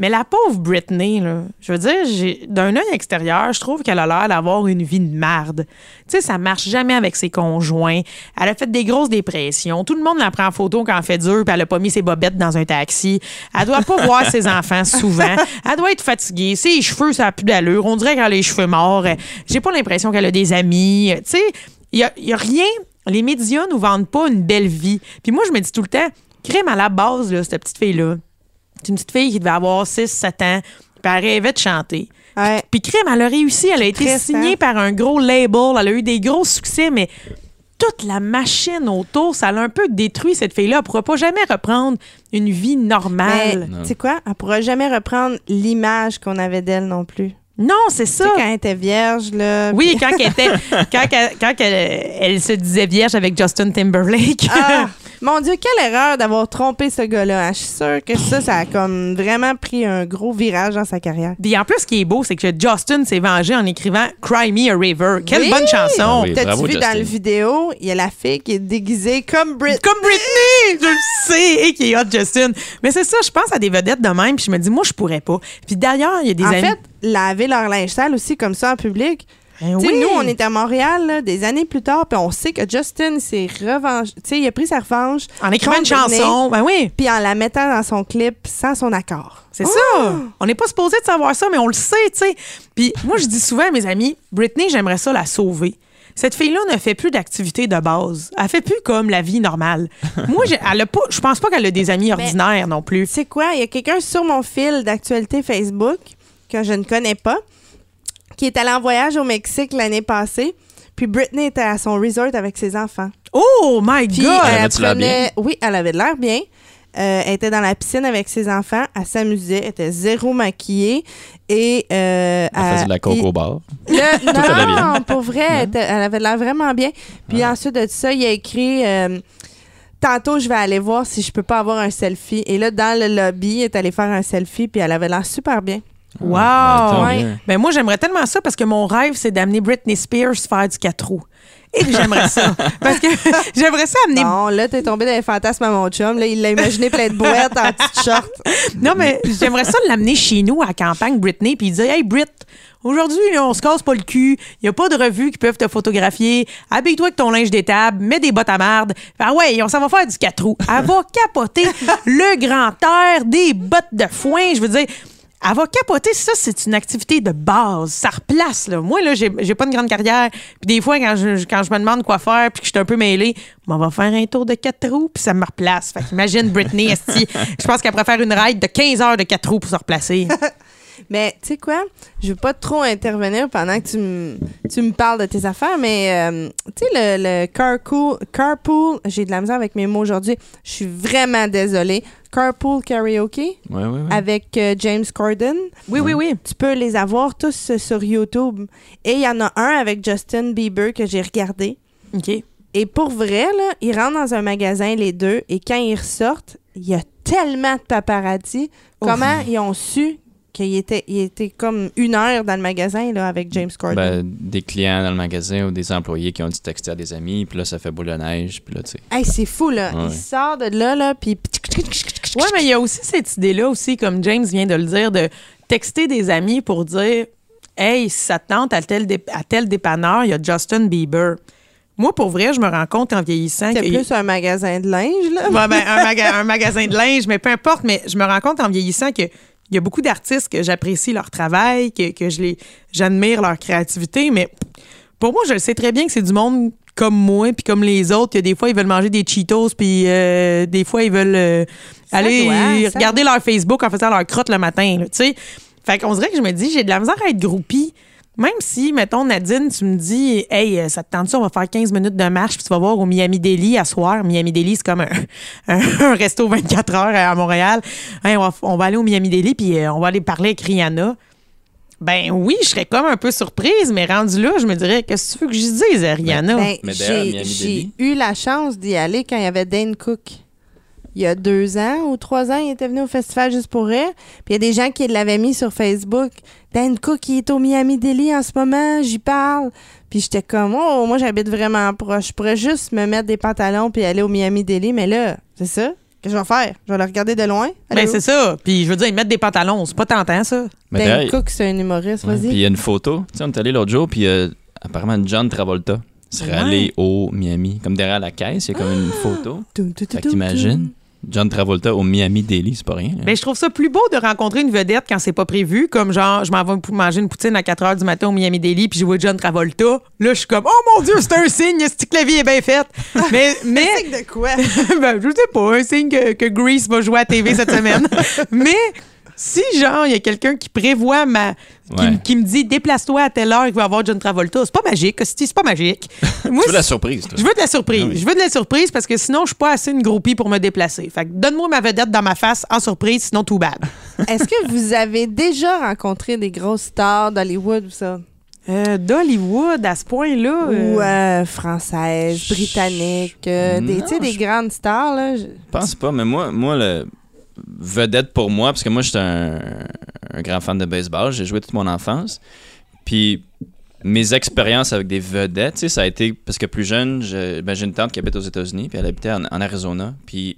Mais la pauvre Britney, là, je veux dire, d'un œil extérieur, je trouve qu'elle a l'air d'avoir une vie de merde. Tu sais, ça marche jamais avec ses conjoints. Elle a fait des grosses dépressions. Tout le monde la prend en photo quand elle fait dur, puis elle a pas mis ses bobettes dans un taxi. Elle doit pas voir ses enfants souvent. Elle doit être fatiguée. Ses cheveux, ça a plus d'allure. On dirait qu'elle a les cheveux morts. J'ai pas l'impression qu'elle a des amis. Tu sais, il rien. Les médias nous vendent pas une belle vie. Puis moi, je me dis tout le temps, crème à la base, là, cette petite fille-là. C'est une petite fille qui devait avoir 6-7 ans. Puis elle rêvait de chanter. Ouais. Puis crème, elle a réussi. Elle a été signée par un gros label. Elle a eu des gros succès, mais toute la machine autour, ça l'a un peu détruit, cette fille-là. Elle pourra pas jamais reprendre une vie normale. tu sais quoi? Elle pourra jamais reprendre l'image qu'on avait d'elle non plus. Non, c'est ça. Tu sais, quand elle était vierge, là. Oui, quand elle était, <laughs> quand, elle- quand elle, elle se disait vierge avec Justin Timberlake. Ah, mon Dieu, quelle erreur d'avoir trompé ce gars-là. hein. Je suis sûre que ça, ça a comme vraiment pris un gros virage dans sa carrière. Puis en plus, ce qui est beau, c'est que Justin s'est vengé en écrivant Cry Me a River. Quelle Oui! bonne chanson! Oui, T'as-tu bravo, vu Justin. dans la vidéo, il y a la fille qui est déguisée comme Britney. Comme Britney! Je le sais! Et qui est hot, Justin. Mais c'est ça, je pense à des vedettes de même, puis je me dis, moi, je pourrais pas. Puis d'ailleurs, il y a des En amis. fait, laver leur linge sale aussi comme ça en public. Ben Tu sais, oui. Nous, on est à Montréal là, des années plus tard, puis on sait que Justin s'est revanche. Tu sais, il a pris sa revanche. En écrivant une chanson. Ben oui, Puis en la mettant dans son clip sans son accord. c'est ça. On n'est pas supposé de savoir ça, mais on le sait, tu sais. Puis moi, je dis souvent à mes amis, Britney, j'aimerais ça la sauver. Cette fille-là ne fait plus d'activité de base. Elle fait plus comme la vie normale. <laughs> Moi, elle a pas, je pense pas qu'elle a des amis ordinaires non plus. Tu sais quoi? Il y a quelqu'un sur mon fil d'actualité Facebook que je ne connais pas qui est allé en voyage au Mexique l'année passée. Puis Britney était à son resort avec ses enfants. Oh my Puis God! elle prenait- Oui, elle avait de l'air bien. Euh, elle était dans la piscine avec ses enfants, elle s'amusait, elle était zéro maquillée et euh, Elle faisait de la coke il- au bar. le- <laughs> non, bien. pour vrai, elle, était- elle avait de l'air vraiment bien. Puis ensuite de ça, il a écrit euh, Tantôt, je vais aller voir si je peux pas avoir un selfie. Et là, dans le lobby, elle est allée faire un selfie, puis elle avait l'air super bien. Wow! Ben, tant Ouais. mieux. Ben moi, j'aimerais tellement ça parce que mon rêve, c'est d'amener Britney Spears faire du 4 roues. Et que j'aimerais ça. <laughs> Parce que <laughs> j'aimerais ça amener. Bon, là, t'es tombé dans les fantasmes à mon chum. Là, il l'a imaginé plein de boîtes en petite short. <laughs> Non, mais j'aimerais ça l'amener chez nous à la campagne Britney puis dire Hey, Brit, aujourd'hui, on se casse pas le cul. Il y a pas de revues qui peuvent te photographier. Habille-toi avec ton linge d'étable. Mets des bottes à merde. Ah ouais, on s'en va faire du 4 roues. Elle va capoter le grand air, des bottes de foin. Je veux dire. Elle va capoter, ça, c'est une activité de base. Ça replace, là. Moi, là, j'ai j'ai pas une grande carrière. Puis des fois, quand je, quand je me demande quoi faire, puis que je suis un peu mêlée, on va faire un tour de quatre roues, puis ça me replace. Fait qu'imagine Britney, <laughs> esti, je pense qu'elle préfère une ride de 15 heures de quatre roues pour se replacer. <laughs> Mais tu sais quoi? Je veux pas trop intervenir pendant que tu me tu me parles de tes affaires, mais euh, tu sais, le, le carpool, carpool j'ai de la misère avec mes mots aujourd'hui. Je suis vraiment désolée. Carpool karaoke Ouais, ouais, ouais. avec euh, James Corden. Oui, oui, oui. Tu peux les avoir tous euh, sur YouTube. Et il y en a un avec Justin Bieber que j'ai regardé. OK. Et pour vrai, là, ils rentrent dans un magasin, les deux, et quand ils ressortent, il y a tellement de paparazzi. Comment ils ont su qu'il était, il était comme une heure dans le magasin là, avec James Corden? Ben, des clients dans le magasin ou des employés qui ont dû texter à des amis, puis là, ça fait boule de neige, puis là, tu sais. Hey, c'est fou, là. Ouais. Il sort de là, là, puis... Ouais, mais il y a aussi cette idée-là aussi, comme James vient de le dire, de texter des amis pour dire Hey, si ça te tente à tel, dé- à tel dépanneur, il y a Justin Bieber. Moi, pour vrai, je me rends compte en vieillissant C'est y plus un magasin de linge, là. Ouais, ben, un, maga- un magasin de linge, mais peu importe. Mais je me rends compte en vieillissant que il y a beaucoup d'artistes que j'apprécie leur travail, que, que je les, j'admire leur créativité, mais pour moi, je le sais très bien que c'est du monde comme moi, puis comme les autres, que des fois, ils veulent manger des Cheetos, puis euh, des fois, ils veulent euh, aller doit, regarder leur Facebook en faisant leur crotte le matin, tu sais. Fait qu'on dirait que je me dis, j'ai de la misère à être groupie. Même si, mettons, Nadine, tu me dis, hey, euh, ça te tente ça, on va faire 15 minutes de marche, puis tu vas voir au Miami Deli à soir. Miami Deli, c'est comme un, <laughs> un, un resto 24 heures à Montréal. Hey, on, va, on va aller au Miami Deli, puis euh, on va aller parler avec Rihanna. Ben oui, je serais comme un peu surprise, mais rendu là, je me dirais, qu'est-ce que tu veux que je dise à Rihanna? Ben, Mais d'ailleurs, j'ai eu la chance d'y aller quand il y avait Dane Cook. Il y a deux ans ou trois ans, il était venu au festival juste pour rire. Puis il y a des gens qui l'avaient mis sur Facebook. Dan Cook, il est au Miami Deli en ce moment, j'y parle. Puis j'étais comme, oh, moi j'habite vraiment proche. Je pourrais juste me mettre des pantalons puis aller au Miami Deli. Mais là, c'est ça. Qu'est-ce que je vais faire? Je vais le regarder de loin? ben Allô? c'est ça. Puis je veux dire, ils mettent des pantalons, c'est pas tentant, ça. Mais Dan Cook, c'est un humoriste, ouais, puis vas-y. il y a une photo. Tu sais, on est allé l'autre jour, puis euh, apparemment, John Travolta serait Ouais. allé au Miami. Comme derrière la caisse, il y a comme une photo. Fait que toum, t'imagines. John Travolta au Miami Deli, c'est pas rien. hein? Ben, je trouve ça plus beau de rencontrer une vedette quand c'est pas prévu, comme genre, je m'en vais manger une poutine à 4 h du matin au Miami Deli, puis je vois John Travolta. Là, je suis comme, oh mon Dieu, c'est un signe, c'est que la vie est bien faite? <laughs> Mais, mais, Signe de quoi? <laughs> ben, je sais pas, un signe que, que Grease va jouer à TV cette semaine. <laughs> mais si, genre, il y a quelqu'un qui prévoit ma. Qui, Ouais. qui me dit déplace-toi à telle heure, il va y avoir John Travolta. C'est pas magique, c'est pas magique. <laughs> Moi, Tu veux la c'est- surprise, toi. je veux de la surprise. Ah oui. Je veux de la surprise parce que sinon, je suis pas assez une groupie pour me déplacer. Fait que donne-moi ma vedette dans ma face en surprise, sinon tout bad. <laughs> Est-ce que vous avez déjà rencontré des grosses stars d'Hollywood ou ça? Euh, D'Hollywood, à ce point-là. euh, Ou euh, françaises, britanniques, euh, des, Non, tu sais, des je- grandes stars, là? je- Je pense pas, mais moi, moi le vedette pour moi, parce que moi, j'étais un, un grand fan de baseball, j'ai joué toute mon enfance. Puis mes expériences avec des vedettes, ça a été parce que plus jeune, je- ben, j'ai une tante qui habite aux États-Unis, puis elle habitait en, en Arizona. Puis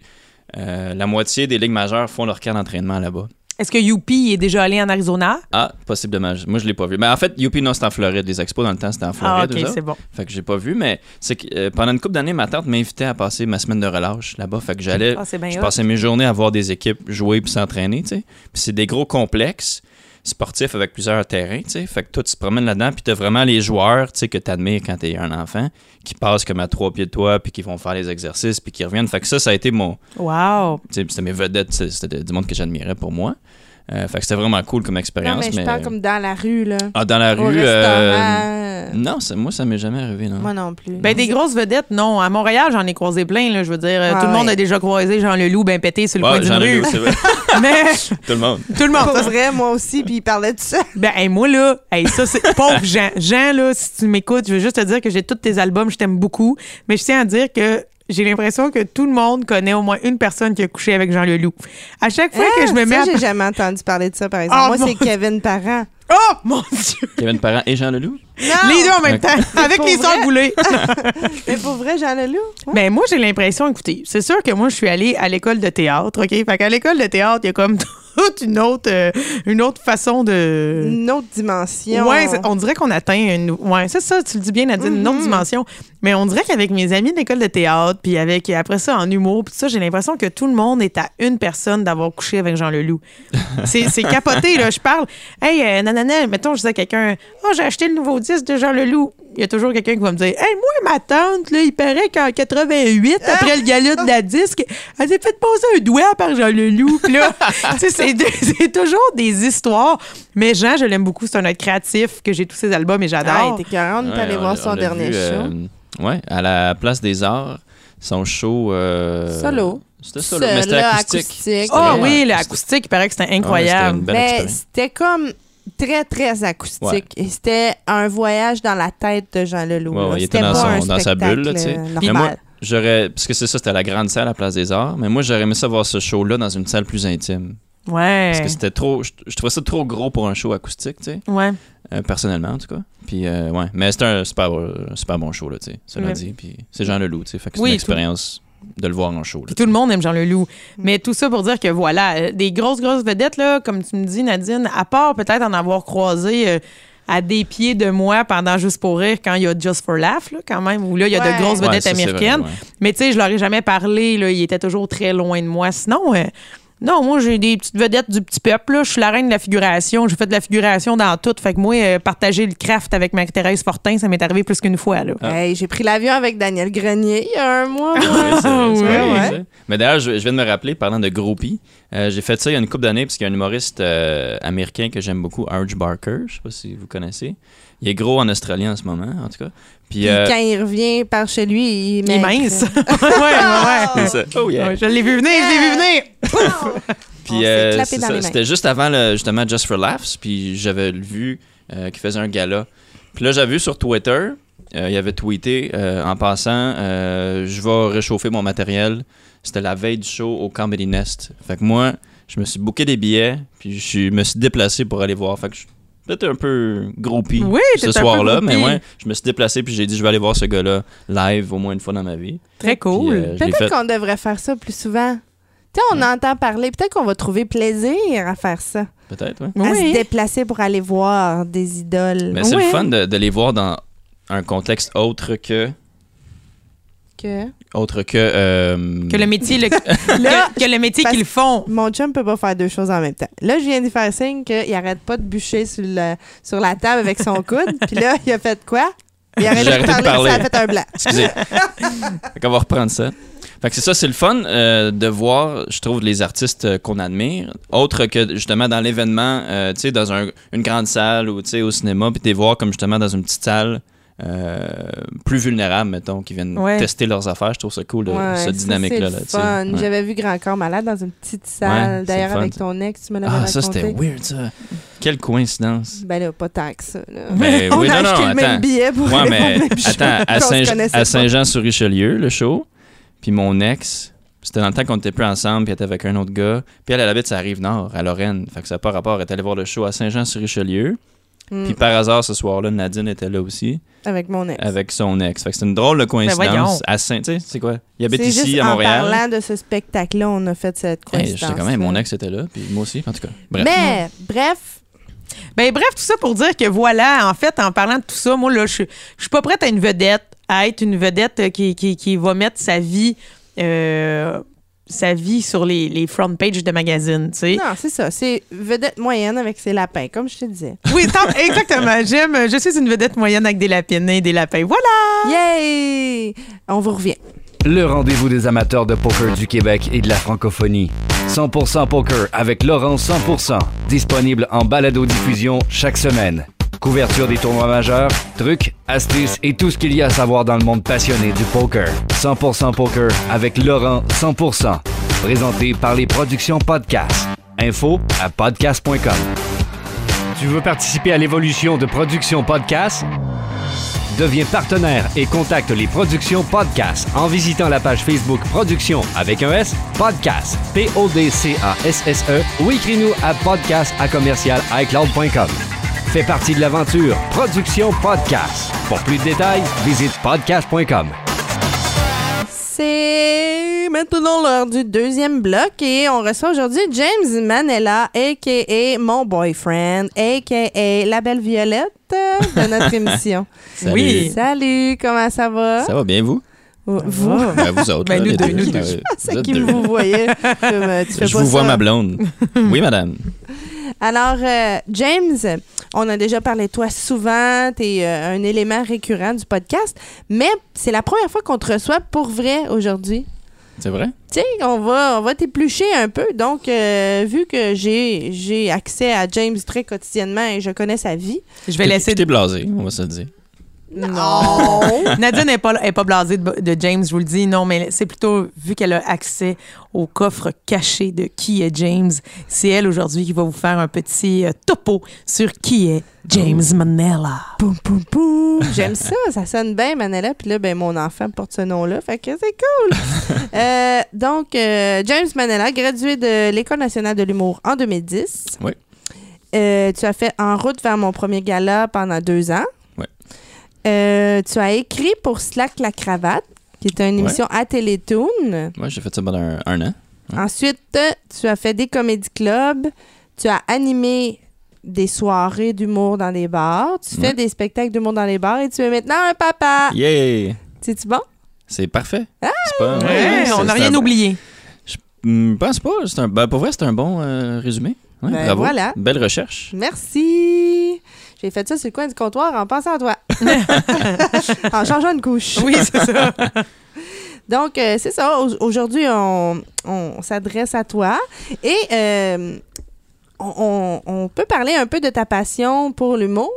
euh, la moitié des ligues majeures font leur camp d'entraînement là-bas. Est-ce que Youpi est déjà allé en Arizona? Ah, possiblement. Moi, je l'ai pas vu. Mais en fait, UP, non, c'était en Floride. Les expos, dans le temps, c'était en Ah, Floride. OK, eux autres. c'est bon. Fait que j'ai pas vu, mais c'est que euh, pendant une couple d'années, ma tante m'invitait à passer ma semaine de relâche là-bas. Fait que j'allais, Ah, je hot. passais mes journées à voir des équipes jouer puis s'entraîner, tu sais. Puis c'est des gros complexes sportifs avec plusieurs terrains, tu sais. Fait que toi, tu te promènes là-dedans, puis t'as vraiment les joueurs, tu sais, que t'admires quand t'es un enfant, qui passent comme à trois pieds de toi, puis qui vont faire les exercices, puis qui reviennent. Fait que ça, ça a été mon, Wow. tu sais, c'était mes vedettes, c'était du monde que j'admirais pour moi. Euh, fait que c'était vraiment cool comme Non, expérience. mais je parle comme dans la rue, là. Ah, dans la Au rue. restaurant. euh, Non, moi, ça m'est jamais arrivé, non. Moi non plus. Ben, des grosses vedettes, non. À Montréal, j'en ai croisé plein, là. Je veux dire, Ah tout le monde a déjà croisé Jean Leloup, ben pété sur le Ouais, coin d'une j'en ai rue. c'est vrai. <laughs> Mais <laughs> Tout le monde. tout le monde. Pour vrai, moi aussi, puis il parlait de ça. Ben, hey, moi, là, hey, ça, c'est. <laughs> Pauvre Jean. Jean, là, si tu m'écoutes, je veux juste te dire que j'ai tous tes albums, je t'aime beaucoup. Mais je tiens à dire que j'ai l'impression que tout le monde connaît au moins une personne qui a couché avec Jean Leloup. À chaque fois que je me Ah, mets ça, à. j'ai jamais entendu parler de ça, par exemple. Ah, moi, mon c'est Kevin Parent. Oh, mon Dieu! Kevin Parent et Jean Leloup? Non! Les deux en même temps, avec les sœurs boulées. <laughs> Mais pour vrai, Jean Leloup? Ouais. Ben moi, j'ai l'impression, écoutez, c'est sûr que moi, je suis allée à l'école de théâtre, OK? Fait qu'à l'école de théâtre, il y a comme <laughs> toute une autre, euh, une autre façon de... Une autre dimension. Ouais, on dirait qu'on atteint une. Ouais, c'est ça, tu le dis bien, Nadine, une autre Mhm. dimension. Mais on dirait qu'avec mes amis de l'école de théâtre, puis avec après ça en humour, puis tout ça, j'ai l'impression que tout le monde est à une personne d'avoir couché avec Jean Leloup. <laughs> c'est c'est capoté, là. Je parle, hey, euh, nanana, mettons, je dis à quelqu'un, oh, j'ai acheté le nouveau disque de Jean Leloup. Il y a toujours quelqu'un qui va me dire, hey, moi, ma tante, là, il paraît qu'en 88, après le gala de la disque, elle s'est fait passer un doigt par Jean Leloup. Puis là, <laughs> tu sais, c'est c'est toujours des histoires. Mais Jean, je l'aime beaucoup. C'est un être créatif, que j'ai tous ses albums et Ah, j'adore. t'es 40, t'es allé Ouais, voir on- son dernier vu, show. euh, ouais, à la Place des Arts, son show. euh, Solo. C'était solo, Seul, mais c'était acoustique. Ah vraiment oui, acoustique. l'acoustique, il paraît que c'était Ouais, incroyable. c'était une belle Mais expérience. c'était comme très, très acoustique. Ouais. Et c'était un voyage dans la tête de Jean Leloup. Ouais, il était C'était dans, pas son- un dans sa bulle, là, tu sais. euh, Mais normal. moi, j'aurais. Parce que c'est ça, c'était la grande salle à la Place des Arts. Mais moi, j'aurais aimé ça voir ce show-là dans une salle plus intime. Ouais. Parce que c'était trop. Je, je trouvais ça trop gros pour un show acoustique, tu sais. Ouais. Euh, personnellement, en tout cas. Puis, euh, ouais. Mais c'était un super, euh, super bon show, là, tu sais. Cela Ouais. dit. Puis, c'est Jean Leloup, tu sais. Fait que c'est Oui, une expérience de le voir en show, là, tout le monde aime Jean Leloup. Mais tout ça pour dire que voilà, euh, des grosses, grosses vedettes, là, comme tu me dis, Nadine, à part peut-être en avoir croisé euh, à des pieds de moi pendant Juste pour rire, quand il y a Just for Laugh, là, quand même, où là, il y a Ouais. de grosses Ouais, vedettes ça, c'est vrai, américaines. ouais. Mais tu sais, je leur ai jamais parlé, là, il était toujours très loin de moi. Sinon, euh, non, moi, j'ai des petites vedettes du petit peuple, là. Je suis la reine de la figuration. J'ai fait de la figuration dans tout. Fait que moi, euh, partager le craft avec Marie-Thérèse Fortin, ça m'est arrivé plus qu'une fois, là. Hey, j'ai pris l'avion avec Daniel Grenier il y a un mois. moi. Oui, c'est vrai, c'est Ouais, vrai, ouais. ça. Mais d'ailleurs, je, je viens de me rappeler, parlant de groupie, euh, j'ai fait ça il y a une couple d'années, parce qu'il y a un humoriste euh, américain que j'aime beaucoup, Arch Barker, je sais pas si vous connaissez. Il est gros en Australie en ce moment, en tout cas. Puis, Puis euh, quand il revient par chez lui, il, Il est mince. <laughs> ouais. Oh yeah. Ouais, je l'ai vu venir, je l'ai vu venir. <laughs> On Puis euh, c'était juste avant le, justement Just for Laughs, puis j'avais vu euh, qu'il faisait un gala. Puis là, j'avais vu sur Twitter, euh, il avait tweeté euh, en passant, euh, je vais réchauffer mon matériel. C'était la veille du show au Comedy Nest. Fait que moi, je me suis booké des billets, puis je me suis déplacé pour aller voir. Fait que je peut-être un peu groupie Oui, ce soir-là, mais ouais, je me suis déplacé, puis j'ai dit, je vais aller voir ce gars-là live au moins une fois dans ma vie. Très cool. Euh, Peut-être fait. qu'on devrait faire ça plus souvent. Tu sais, on entend parler. Peut-être qu'on va trouver plaisir à faire ça. Peut-être, ouais. À se oui. déplacer pour aller voir des idoles. Mais c'est Oui. le fun de, de les voir dans un contexte autre que Que... autre que euh, Que le métier, le- <laughs> Là, que, que le métier qu'ils font. Mon chum peut pas faire deux choses en même temps. Là, je viens de faire signe qu'il arrête pas de bûcher sur, le- sur la table avec son coude. Puis là, il a fait quoi? Il a J'ai arrêté de ça parler. a fait un blanc. Excusez. fait qu'on va reprendre ça. Fait que c'est ça, c'est le fun euh, de voir, je trouve, les artistes euh, qu'on admire, autre que justement dans l'événement, euh, tu sais, dans un- une grande salle ou tu sais, au cinéma, puis de les voir comme justement dans une petite salle euh, plus vulnérable, mettons, qui viennent Ouais. tester leurs affaires. Je trouve ça cool, de, Ouais, cette dynamique-là. c'est Là. Ouais. J'avais vu Grand Corps Malade dans une petite salle, d'ailleurs avec ton ex, tu me l'avais Ah, raconté. ça, c'était weird, ça. Quelle coïncidence. Ben là, pas tant que ça. Là. Ben <laughs> On oui, a non, acheté non, le même billet pour Ouais, mais même attends, à Saint-. Saint-Jean-sur-Richelieu, le show, puis mon ex, c'était dans le temps qu'on était plus ensemble, puis elle était avec un autre gars, puis elle, elle habite, ça arrive nord, à Lorraine. Fait que ça n'a pas rapport. Elle est allée voir le show à Saint-Jean-sur-Richelieu, Mm, puis par hasard, ce soir-là, Nadine était là aussi, Avec mon ex. avec son ex. Fait que c'est une drôle de voyons. coïncidence. à Saint, tu sais, c'est quoi? Il habite C'est ici, juste à Montréal. En parlant de ce spectacle-là, on a fait cette Hey, coïncidence. J'étais quand même, mon ex était là, puis moi aussi, en tout cas. Bref. Mais, bref, Ben bref, tout ça pour dire que voilà, en fait, en parlant de tout ça, moi là, je je suis pas prête à une vedette, à être une vedette euh, qui, qui, qui va mettre sa vie, euh, sa vie sur les, les front pages de magazines, tu sais. non, c'est ça. C'est vedette moyenne avec ses lapins, comme je te disais. Oui, tant- exactement. J'aime. Je suis une vedette moyenne avec des lapines et des lapins. Voilà. Yay! On vous revient. Le rendez-vous des amateurs de poker du Québec et de la francophonie. 100% poker avec Laurent 100%. Disponible en balado-diffusion chaque semaine. Couverture des tournois majeurs, trucs, astuces et tout ce qu'il y a à savoir dans le monde passionné du poker. 100% poker avec Laurent 100%. Présenté par les productions Podcast. Info à podcast.com. Tu veux participer à l'évolution de Productions Podcast? Deviens partenaire et contacte les Productions Podcast en visitant la page Facebook Productions avec un S, Podcast, P-O-D-C-A-S-S-E E, ou écris-nous à podcast à commercial iCloud.com. Fais partie de l'aventure Productions Podcast. Pour plus de détails, visite podcast.com. C'est maintenant l'heure du deuxième bloc et on reçoit aujourd'hui James Manella, a.k.a. mon boyfriend, a.k.a. la belle Violette de notre <laughs> émission. Salut. Oui. Salut, comment ça va? Ça va bien, vous? Vous? Ben, vous autres. Ben, là, nous deux, nous deux. <laughs> C'est vous qui deux. vous voyez? Comme, tu fais Je pas vous vois ma blonde. <laughs> oui, madame. Alors, euh, James, on a déjà parlé de toi souvent. Tu es un élément récurrent du podcast, mais c'est la première fois qu'on te reçoit pour vrai aujourd'hui. C'est vrai? Tu sais, on va, on va t'éplucher un peu. Donc, euh, vu que j'ai j'ai accès à James très quotidiennement et je connais sa vie. Je vais laisser. T'es blasé, on va se le dire. Non! <laughs> Nadine n'est pas, est pas blasée de, de James, je vous le dis. Non, mais c'est plutôt vu qu'elle a accès au coffre caché de qui est James. C'est elle aujourd'hui qui va vous faire un petit euh, topo sur qui est James Manella. Poum, poum, poum. <laughs> J'aime ça, ça sonne bien, Manella. Puis là, ben, mon enfant porte ce nom-là, fait que c'est cool. <laughs> Euh, donc, euh, James Manella, gradué de l'École nationale de l'humour en 2010. Oui. Euh, tu as fait En route vers mon premier gala pendant deux ans. Oui. Euh, tu as écrit pour Slack la cravate, qui était une Ouais. émission à Télétoon. Moi, j'ai fait ça pendant un, un an. Ouais. Ensuite, tu as fait des comédie clubs. Tu as animé des soirées d'humour dans des bars. Tu fais Ouais. des spectacles d'humour dans les bars et tu es maintenant un papa. Yeah! C'est-tu bon? C'est parfait. C'est pas. Ouais, ouais, on n'a rien un- oublié. Je pense pas. C'est un, ben, pour vrai, c'est un bon euh, résumé. Ouais, Ben, bravo. voilà. Belle recherche. Merci. J'ai fait ça sur le coin du comptoir en pensant à toi. <laughs> en changeant une couche. Oui, c'est ça. <laughs> Donc, euh, c'est ça. Au- Aujourd'hui, on, on s'adresse à toi. Et euh, on, peut parler un peu de ta passion pour l'humour.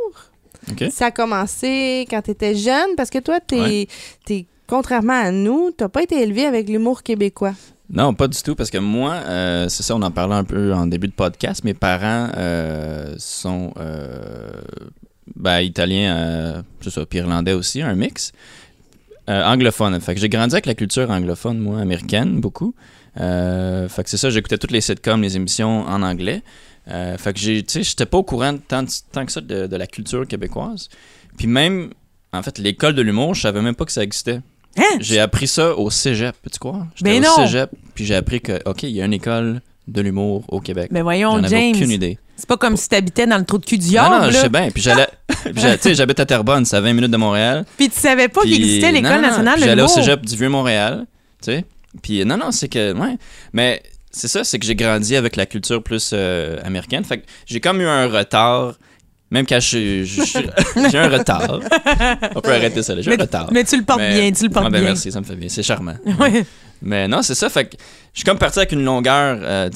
OK? Ça a commencé quand tu étais jeune, parce que toi, t'es, Ouais. t'es- contrairement à nous, tu pas été élevé avec l'humour québécois. Non, pas du tout, parce que moi, euh, c'est ça, on en parlait un peu en début de podcast. Mes parents euh, sont euh, ben, italiens, euh, puis irlandais aussi, un mix. Anglophone. Fait que j'ai grandi avec la culture anglophone, moi, américaine, beaucoup. Fait que c'est ça, j'écoutais toutes les sitcoms, les émissions en anglais. Fait que j'ai, j'étais pas au courant tant, tant que ça de, de la culture québécoise. Puis même, en fait, l'école de l'humour, je savais même pas que ça existait. Hein? J'ai appris ça au cégep, peux-tu croire? J'étais Ben au non! cégep, puis j'ai appris que, OK, il y a une école de l'humour au Québec. Mais voyons, J'en avais James. aucune idée. C'est pas comme si t'habitais dans le trou de cul du Non, diable. non, je là. sais bien. Puis j'allais, <laughs> puis j'allais- tu sais, j'habite à Terrebonne, c'est à 20 minutes de Montréal. Puis tu savais pas qu'il Puis- existait non, l'École non, nationale puis de J'allais au l'humour. cégep du Vieux-Montréal, tu sais. Puis non, non, c'est que, ouais. Mais c'est ça, c'est que j'ai grandi avec la culture plus euh, américaine. Fait que j'ai comme eu un retard Même quand je- je- je- j'ai un retard. On peut arrêter ça là. J'ai un retard. mais tu le portes Mais- bien, tu le portes Ah, ben bien. merci, ça me fait bien. C'est charmant. <laughs> Ouais. Mais non, c'est ça. Fait que je suis comme parti avec une longueur euh,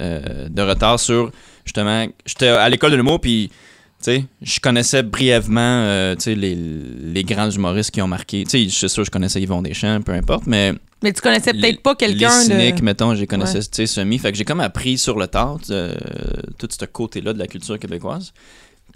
euh, de retard sur justement. J'étais à l'école de l'humour, puis tu sais, je connaissais brièvement euh, tu sais, les, les grands humoristes qui ont marqué. Tu sais, je suis sûr que je connaissais Yvon Deschamps, peu importe, mais. Mais tu connaissais les- peut-être pas quelqu'un Les cyniques, de. mettons, j'ai connaissais, tu sais, semi. Fait que j'ai comme appris sur le tard euh, tout ce côté-là de la culture québécoise.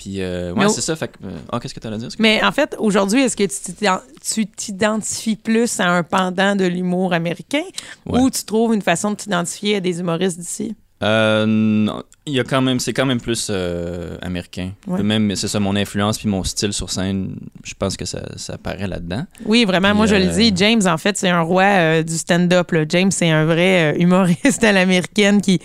Puis, euh, ouais, c'est ça. Fait que. euh, Ah, qu'est-ce que tu as à dire? Mais en fait, aujourd'hui, est-ce que tu t'ident- tu t'identifies plus à un pendant de l'humour américain Ouais. ou tu trouves une façon de t'identifier à des humoristes d'ici? Euh, non, il y a quand même, c'est quand même plus euh, américain. Ouais. Même, c'est ça, mon influence puis mon style sur scène, je pense que ça, ça apparaît là-dedans. Oui, vraiment. Moi, je le dis. James, en fait, c'est un roi du stand-up. James, c'est un vrai humoriste à l'américaine qui.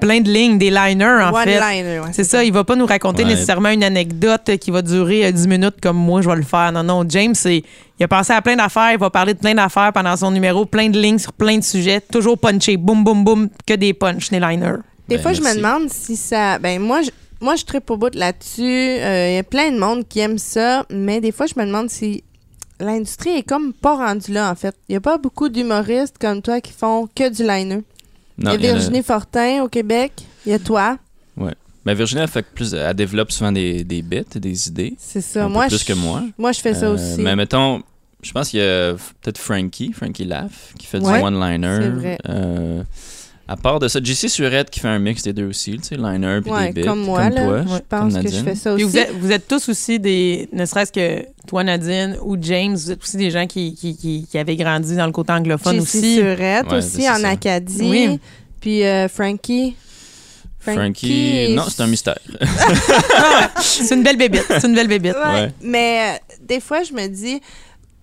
Plein de lignes, des liners, en fait. One-liner, ouais, C'est ça, il va pas nous raconter Ouais. nécessairement une anecdote qui va durer euh, 10 minutes comme moi je vais le faire. Non, non, James, c'est, il a pensé à plein d'affaires, il va parler de plein d'affaires pendant son numéro, plein de lignes sur plein de sujets, toujours punché, boum, boum, boum, que des punch, des liners. Des Ben, fois, je me demande si ça. Ben, moi, je, moi, je tripe au bout là-dessus. Euh, Il y a plein de monde qui aime ça, mais des fois, je me demande si l'industrie est comme pas rendue là, en fait. Il y a pas beaucoup d'humoristes comme toi qui font que du liner. Non, il y a Virginie Fortin au Québec. Il y a toi. Ben, Virginie, elle, fait plus, elle développe souvent des, des bits, des idées. C'est ça. Moi, plus je, que moi. Moi, je fais ça Euh, aussi. Mais mettons, je pense qu'il y a peut-être Frankie, Frankie Laugh, qui fait Ouais, du one-liner. c'est vrai. Euh, à part de ça, JC Surette qui fait un mix des deux aussi, tu sais, liner puis Ouais, des bits. comme moi, là. toi, je comme pense que je Nadine. fais ça Puis aussi. vous êtes, vous êtes tous aussi des, ne serait-ce que toi, Nadine, ou James, vous êtes aussi des gens qui, qui, qui, qui avaient grandi dans le côté anglophone JC aussi. Surette Ouais, aussi en ça. Acadie. Oui. Puis euh, Frankie. Frankie, non, c'est un mystère. <laughs> C'est une belle bébite, c'est une belle bébite. Ouais, Ouais. Mais euh, des fois, je me dis,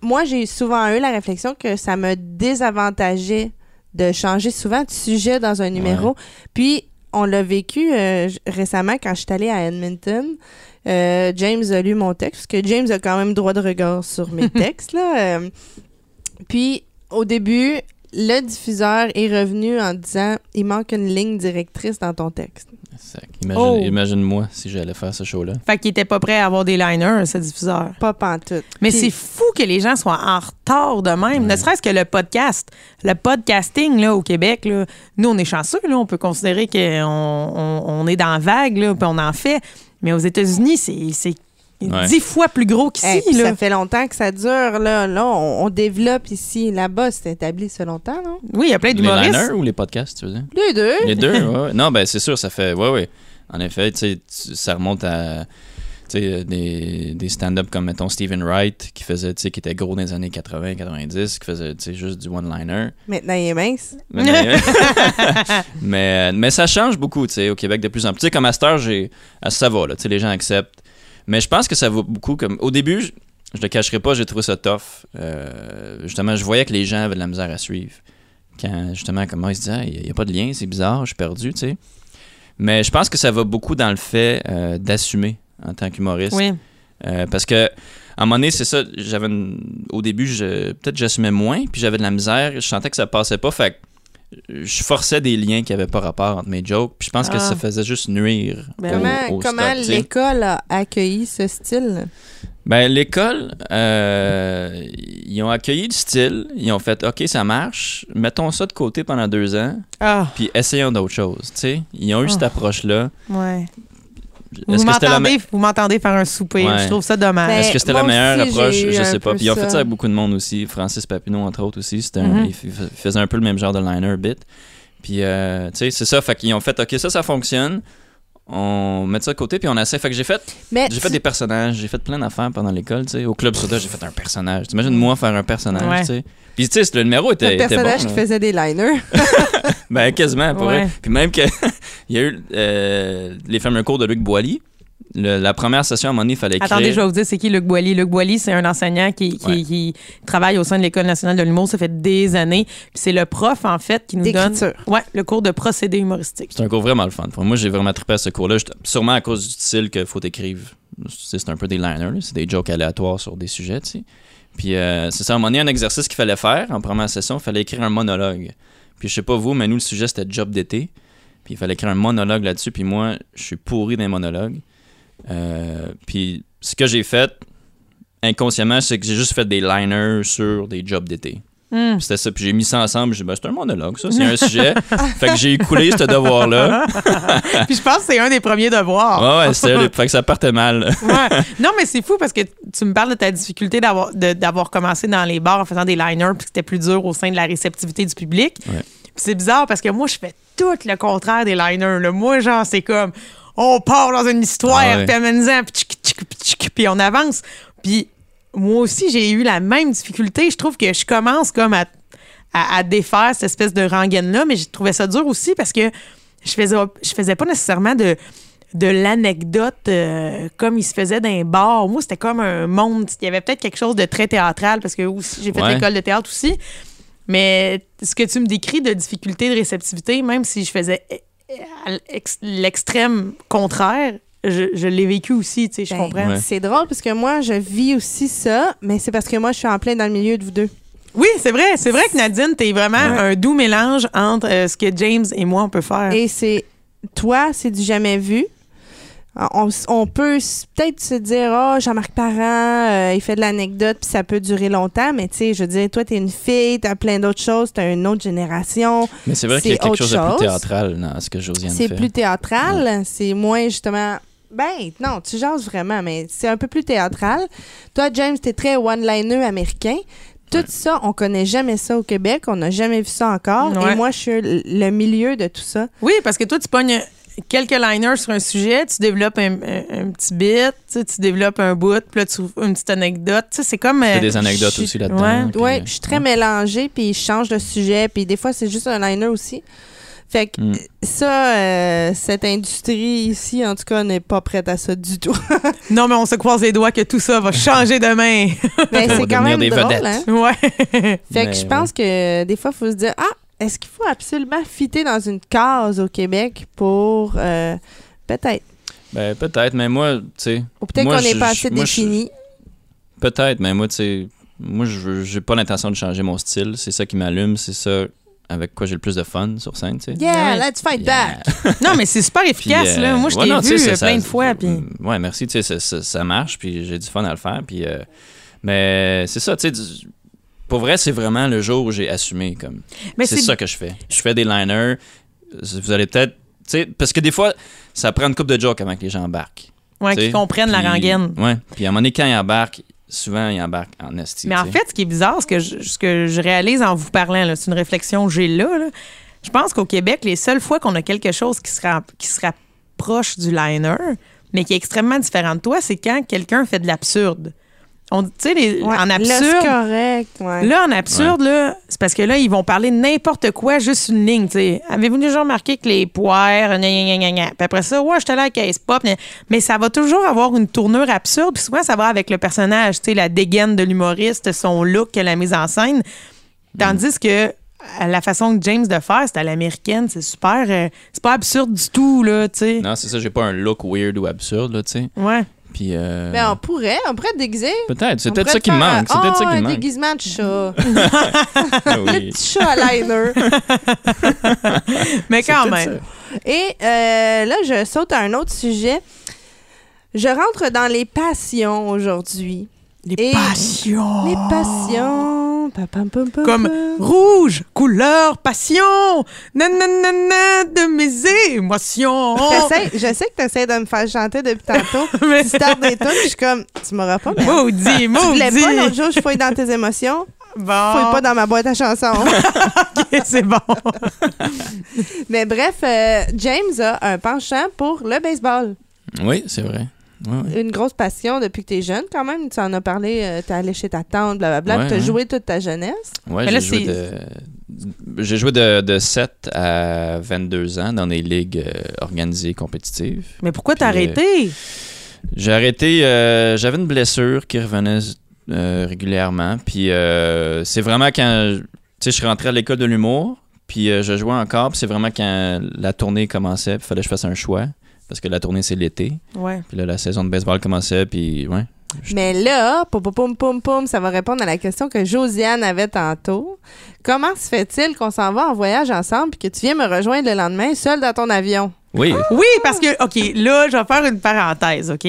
moi, j'ai souvent eu la réflexion que ça me désavantageait de changer souvent de sujet dans un numéro. Puis, on l'a vécu euh, récemment quand je suis allée à Edmonton. Euh, James a lu mon texte, parce que James a quand même droit de regard sur mes <laughs> textes. Là. Euh, puis, au début, le diffuseur est revenu en disant il manque une ligne directrice dans ton texte. Sac. Imagine, Oh. Imagine-moi si j'allais faire ce show-là. Fait qu'il était pas prêt à avoir des liners, ce diffuseur. Pas pantoute. Mais Puis- c'est fou que les gens soient en retard de même. Ne serait-ce que le podcast. Le podcasting là, au Québec, là, nous, on est chanceux. Là, on peut considérer qu'on on, on est dans la vague, là, puis on en fait. Mais aux États-Unis, c'est c'est Ouais. dix fois plus gros qu'ici. Hey, puis là. ça fait longtemps que ça dure. Là, là on, on développe ici. Là-bas, c'est établi ça longtemps, non? Oui, il y a plein Les d'humoristes. liners ou les podcasts, tu veux dire? Les deux. Les deux, <laughs> ouais. Non, ben c'est sûr, ça fait. Ouais, ouais. En effet, tu sais, ça remonte à. Tu sais, des, des stand-up comme, mettons, Stephen Wright, qui faisait, tu sais, qui était gros dans les années 80-90, qui faisait, tu sais, juste du one-liner. Maintenant, il est mince. <laughs> Mais, mais, mais ça change beaucoup, tu sais, au Québec de plus en plus. Tu sais, comme à cette heure, j'ai, ça va, là, tu sais, les gens acceptent. Mais je pense que ça vaut beaucoup comme. Au début, je, je le cacherai pas, j'ai trouvé ça tough. Euh, justement, je voyais que les gens avaient de la misère à suivre. Quand, justement, comme moi, ils se disaient, il n'y a pas de lien, c'est bizarre, je suis perdu, tu sais. Mais je pense que ça va beaucoup dans le fait euh, d'assumer en tant qu'humoriste. Oui. Euh, parce que à un moment donné, c'est ça, j'avais une- au début, je, peut-être j'assumais moins, puis j'avais de la misère, je sentais que ça passait pas, fait que je forçais des liens qui avaient pas rapport entre mes jokes, puis je pense que Ah. ça faisait juste nuire au, comment au comment stock, tu sais. l'école a accueilli ce style? Ben, l'école, euh, ils ont accueilli du style, ils ont fait OK, ça marche, mettons ça de côté pendant deux ans, Ah, puis essayons d'autres choses, tu sais. Ils ont eu Ah. cette approche-là. ouais. Vous Est-ce que c'était la m'entendez, me- vous m'entendez faire un souper. Ouais. Je trouve ça dommage. Ben, Est-ce que c'était la meilleure aussi, approche? Je sais pas. Puis ils ont fait ça. avec beaucoup de monde aussi. Francis Papineau, entre autres aussi. C'était un- il f- il faisait un peu le même genre de liner bit. Puis, euh, tu sais, c'est ça. Fait qu'ils ont fait, OK, ça, ça fonctionne. On met ça de côté, puis on essaie. Fait que j'ai fait, Mais j'ai fait des personnages. J'ai fait plein d'affaires pendant l'école, tu sais. Au Club Soda, j'ai fait un personnage. T'imagines moi faire un personnage, Ouais. tu sais. Puis, tu sais, le numéro était, un était personnage bon, qui là. faisait des liners. <laughs> Ben, quasiment, pour Ouais. vrai. Puis même que, <laughs> il y a eu euh, les fameux cours de Luc Boilly. Le- la première session, à un moment donné, il fallait écrire. Attendez, je vais vous dire, c'est qui Luc Boilly? Luc Boilly, c'est un enseignant qui, qui, Ouais. qui travaille au sein de l'École nationale de l'humour. Ça fait des années. Puis c'est le prof, en fait, qui nous donne ouais, le cours de procédé humoristique. C'est un cours vraiment le fun. Pour moi, j'ai vraiment trippé à ce cours-là. Sûrement à cause du style qu'il faut écrire. C'est un peu des liners, c'est des jokes aléatoires sur des sujets, tu sais. Puis euh, c'est ça, à un moment donné, un exercice qu'il fallait faire en première session, il fallait écrire un monologue. Puis je sais pas vous, mais nous, le sujet, c'était job d'été. Puis il fallait écrire un monologue là-dessus. Puis moi, je suis pourri d'un monologue. Euh, puis ce que j'ai fait, inconsciemment, c'est que j'ai juste fait des liners sur des jobs d'été. Hmm. C'était ça. Puis j'ai mis ça ensemble. J'ai dit, ben, c'est un monologue, ça. C'est <laughs> un sujet. fait que j'ai écoulé ce devoir-là. <laughs> Puis je pense que c'est un des premiers devoirs. Ouais, ouais, c'était. fait que ça partait mal. <laughs> Ouais. Non, mais c'est fou parce que tu me parles de ta difficulté d'avoir, commencé dans les bars en faisant des liners puis que c'était plus dur au sein de la réceptivité du public. Ouais. Puis c'est bizarre parce que moi, je fais tout le contraire des liners. là. Moi, genre, c'est comme on part dans une histoire, Ah ouais. puis amène-en, puis on avance. Puis moi aussi, j'ai eu la même difficulté. Je trouve que je commence comme à, à, à défaire cette espèce de rengaine-là, mais j'ai trouvé ça dur aussi parce que je faisais, je faisais pas nécessairement de, de l'anecdote euh, comme il se faisait dans les bars. Moi, c'était comme un monde. Il y avait peut-être quelque chose de très théâtral parce que aussi, j'ai fait Ouais. l'école de théâtre aussi. Mais ce que tu me décris de difficulté de réceptivité, même si je faisais l'extrême contraire, je, je l'ai vécu aussi, tu sais, je Ben, comprends. Ouais. C'est drôle parce que moi, je vis aussi ça, mais c'est parce que moi, je suis en plein dans le milieu de vous deux. Oui, c'est vrai. C'est vrai que Nadine, t'es vraiment un doux mélange entre euh, ce que James et moi, on peut faire. Et c'est toi, c'est du jamais vu. On, on peut peut-être se dire, oh, Jean-Marc Parent, euh, il fait de l'anecdote, puis ça peut durer longtemps, mais tu sais, je veux dire, toi, t'es une fille, t'as plein d'autres choses, t'as une autre génération, Mais c'est vrai qu'il y a C'est quelque chose de plus théâtral dans ce que Josiane c'est fait. plus théâtral, c'est moins justement. Ben, non, tu jases vraiment, mais c'est un peu plus théâtral. Toi, James, t'es très one-liner américain. Tout Ouais. ça, on connaît jamais ça au Québec, on n'a jamais vu ça encore. Ouais. Et moi, je suis le- le milieu de tout ça. Oui, parce que toi, tu pognes quelques liners sur un sujet, tu développes un, un- un petit bit, tu, sais, tu développes un bout, puis là, tu ouvres une petite anecdote. Tu sais, c'est comme. Il y euh, a des anecdotes aussi là-dedans. Ouais. puis, Ouais, euh, je suis très mélangée, puis je change de sujet, puis des fois, c'est juste un liner aussi. Fait que Mm. ça, euh, cette industrie ici, en tout cas, n'est pas prête à ça du tout. <laughs> Non, mais on se croise les doigts que tout ça va <laughs> changer demain. Mais va c'est quand devenir même des drôle, vedettes. hein? ouais. Fait Mais que je pense que des fois, il faut se dire Ah, est-ce qu'il faut absolument fitter dans une case au Québec pour. euh, peut-être? Ben, peut-être, mais moi, tu sais, Ou peut-être Moi, qu'on n'est je- pas assez moi, je- défini. peut-être, mais moi, tu sais, moi, j'ai pas l'intention de changer mon style. C'est ça qui m'allume, c'est ça avec quoi j'ai le plus de fun sur scène, tu sais. Yeah, Ouais. let's fight Yeah. back! <laughs> Non, mais c'est super Puis, efficace, euh, là. Moi, je ouais, t'ai vu euh, ça- plein de fois, puis... Ouais, merci, tu sais, ça, marche, puis j'ai du fun à le faire, puis... euh, mais c'est ça, tu sais, pour vrai, c'est vraiment le jour où j'ai assumé, comme... C'est ça que je fais. Je fais des liners, vous allez peut-être... Parce que des fois, ça prend une coupe de jokes avant que les gens embarquent. Ouais, qu'ils comprennent la rengaine. Ouais, puis à un moment donné, quand ils embarquent, souvent, ils embarquent en esti. Mais en fait, ce qui est bizarre, ce que je, ce que je réalise en vous parlant, c'est une réflexion que j'ai là, là. Je pense qu'au Québec, les seules fois qu'on a quelque chose qui se, qui se rapproche du liner, mais qui est extrêmement différent de toi, c'est quand quelqu'un fait de l'absurde. On- Tu sais, les- Ouais, en là, c'est absurde, correct. Ouais. Là, en absurde, là, c'est parce que là, ils vont parler de n'importe quoi, juste une ligne. tu sais. Avez-vous déjà remarqué que les poires, gna, gna, gna, gna, gna. Puis après ça, ouais, allé à la caisse pop. gna. Mais ça va toujours avoir une tournure absurde. Puis souvent, ça va avec le personnage, tu sais, la dégaine de l'humoriste, son look, la mise en scène. Tandis que la façon que James de faire, c'est à l'américaine, c'est super. euh, c'est pas absurde du tout, là, tu sais. Non, c'est ça, j'ai pas un look weird ou absurde, là, tu sais. Ouais. Puis... euh, Ben, on pourrait, on pourrait te déguiser. Peut-être, c'est peut-être ça qui me faire manque. C'est un- peut-être ça Ah, qui un manque. déguisement de chat. <laughs> <laughs> Ah Le oui. petit chat à liner. <laughs> Mais quand même. Et euh, là, je saute à un autre sujet. Je rentre dans les passions aujourd'hui. Les Et- passions. Les passions. Pa, Comme rouge, couleur, passion, nanana de mes émotions. <laughs> Je sais que tu essaies de me faire chanter depuis tantôt. <laughs> Mais- tu startes des trucs, je suis comme, tu m'auras pas. mais Maudit, <laughs> Tu voulais pas l'autre maudit. jour, je fouille dans tes émotions. Bon, Fouille pas dans ma boîte à chansons. ok, c'est bon. mais bref, euh, James a un penchant pour le baseball. Oui, c'est vrai. Ouais. Une grosse passion depuis que tu es jeune, quand même. Tu en as parlé, euh, t'es allé chez ta tante, blablabla. Ouais, tu as ouais. joué toute ta jeunesse. Là, j'ai joué de... J'ai joué de, de 7 à 22 ans dans des ligues euh, organisées compétitives. Mais pourquoi t'as euh, arrêté? J'ai arrêté, euh, j'avais une blessure qui revenait euh, régulièrement. Puis euh, c'est vraiment quand, tu sais, je suis rentré à l'école de l'humour, puis euh, je jouais encore, puis c'est vraiment quand la tournée commençait, puis il fallait que je fasse un choix, parce que la tournée c'est l'été. Ouais. Puis là, la saison de baseball commençait, puis ouais. Je- Mais là, poum, poum, poum, poum, poum, ça va répondre à la question que Josiane avait tantôt. Comment se fait-il qu'on s'en va en voyage ensemble puis que tu viens me rejoindre le lendemain seul dans ton avion? Oui. <gasps> Oui, parce que, OK, là, je vais faire une parenthèse, OK?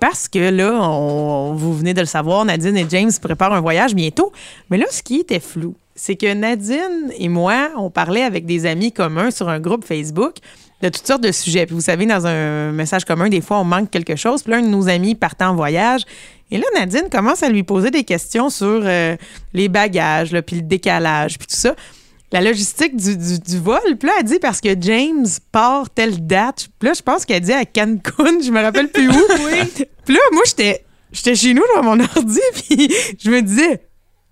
Parce que là, on- vous venez de le savoir, Nadine et James préparent un voyage bientôt. Mais là, ce qui était flou, c'est que Nadine et moi, on parlait avec des amis communs sur un groupe Facebook de toutes sortes de sujets. Puis vous savez, dans un message commun, des fois, on manque quelque chose. Puis l'un de nos amis partait en voyage. Et là, Nadine commence à lui poser des questions sur euh, les bagages, là, puis le décalage, puis tout ça. La logistique du, du, du vol. Puis là, elle dit parce que James part telle date. Puis là, je pense qu'elle dit à Cancun, je me rappelle plus où. <laughs> Puis là, moi, j'étais j'étais chez nous dans mon ordi, <laughs> puis je me disais,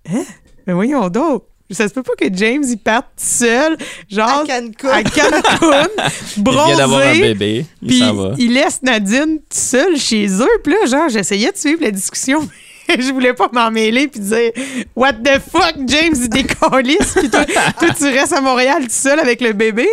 hein? Mais voyons donc. Ça se peut pas que James, il parte seul, genre À Cancun. à Cancun, <laughs> Il bronzé. vient d'avoir un bébé. Il s'en va. il laisse Nadine seule chez eux. Puis là, genre, j'essayais de suivre la discussion. <laughs> Je voulais pas m'en mêler puis dire What the fuck, James, il décalisse. Puis toi, toi, tu restes à Montréal tout seul avec le bébé.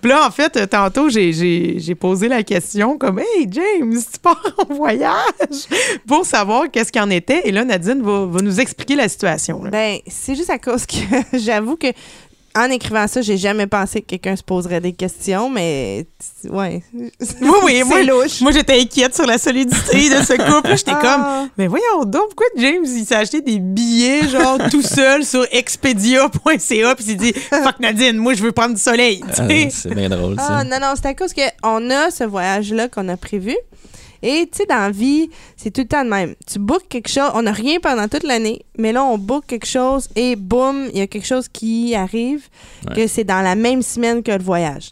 Puis là, en fait, euh, tantôt, j'ai posé la question comme Hey, James, tu pars <laughs> en voyage pour savoir qu'est-ce qu'il en était. Et là, Nadine va, va nous expliquer la situation. là. Ben, c'est juste à cause que <laughs> j'avoue que en écrivant ça, j'ai jamais pensé que quelqu'un se poserait des questions, mais ouais. <laughs> Oui, oui, <laughs> c'est moi, louche. moi j'étais inquiète sur la solidité de ce couple. J'étais comme Ah. Mais voyons donc, pourquoi James, il s'est acheté des billets, genre, tout <laughs> seul sur expedia.ca, puis il s'est dit, fuck Nadine, moi, je veux prendre du soleil. Ah, c'est bien drôle, ça. Ah, non, non, c'est à cause qu'on a ce voyage-là qu'on a prévu. Et tu sais, dans la vie, c'est tout le temps de même. Tu bookes quelque chose, on n'a rien pendant toute l'année, mais là, on book quelque chose et boum, il y a quelque chose qui arrive, Ouais. que c'est dans la même semaine que le voyage.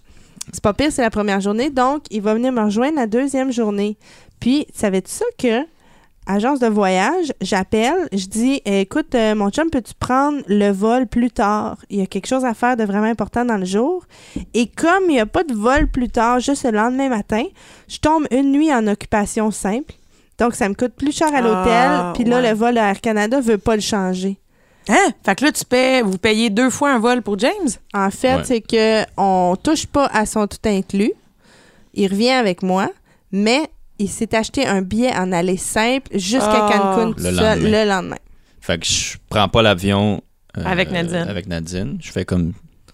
C'est pas pire, c'est la première journée, donc il va venir me rejoindre la deuxième journée. Puis, savais-tu ça que, agence de voyage, j'appelle, je dis, écoute, euh, mon chum, peux-tu prendre le vol plus tard? Il y a quelque chose à faire de vraiment important dans le jour. Et comme il n'y a pas de vol plus tard, juste le lendemain matin, je tombe une nuit en occupation simple. Donc, ça me coûte plus cher à l'hôtel. Ah, Puis là, ouais. le vol à Air Canada veut pas le changer. Hein? Fait que là, tu paies, vous payez deux fois un vol pour James? En fait, Ouais. c'est que on touche pas à son tout inclus. Il revient avec moi, mais il s'est acheté un billet en aller simple jusqu'à Ah. Cancun Le seul lendemain. le lendemain. Fait que je prends pas l'avion. euh, Avec Nadine. Avec Nadine. Je fais comme.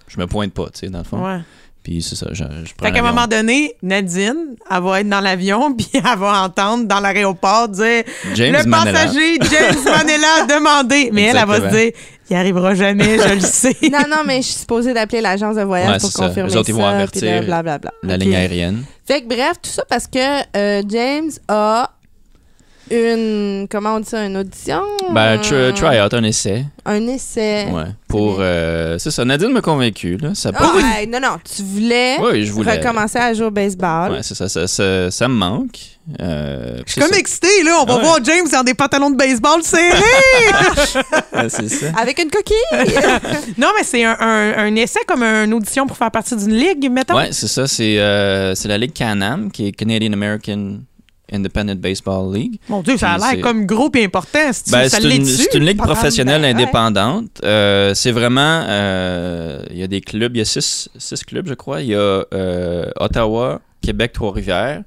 Je me pointe pas, tu sais, dans le fond. Ouais. Puis c'est ça, je, je prends Fait qu'à un moment donné, Nadine, elle va être dans l'avion, <laughs> puis elle va entendre dans l'aéroport dire James Le Manella. passager <laughs> James Manella a demandé. Mais elle, elle va se dire Il arrivera jamais, je le sais. <laughs> non, non, mais je suis supposée d'appeler l'agence de voyage Ouais, pour ça. confirmer Eux autres, ils vont avertir. La ligne aérienne. Fait que bref, tout ça parce que euh, James a une, comment on dit ça, une audition? Ben, un- try, try out, un essai. Un essai. Ouais. Pour. euh, c'est ça, Nadine m'a convaincu, là. Ça Ah, hey, non, non, tu voulais Oui, je voulais. recommencer à jouer au baseball. Ouais, c'est ça, ça, ça, ça me manque. Euh, Je suis comme excitée, là. On va Ouais. voir James dans des pantalons de baseball serrés. <laughs> Ouais, c'est ça. Avec une coquille! <laughs> non, mais c'est un, un- un essai comme une audition pour faire partie d'une ligue, mettons. Ouais, c'est ça. C'est euh, c'est la Ligue Can-Am, qui est Canadian American Independent Baseball League. Mon Dieu, ça a l'air comme gros et important. Ben, c'est une, ligue professionnelle ben, ouais. indépendante. Euh, c'est vraiment. euh, Il y a des clubs, il y a six, six clubs, je crois. Il y a euh, Ottawa, Québec, Trois-Rivières,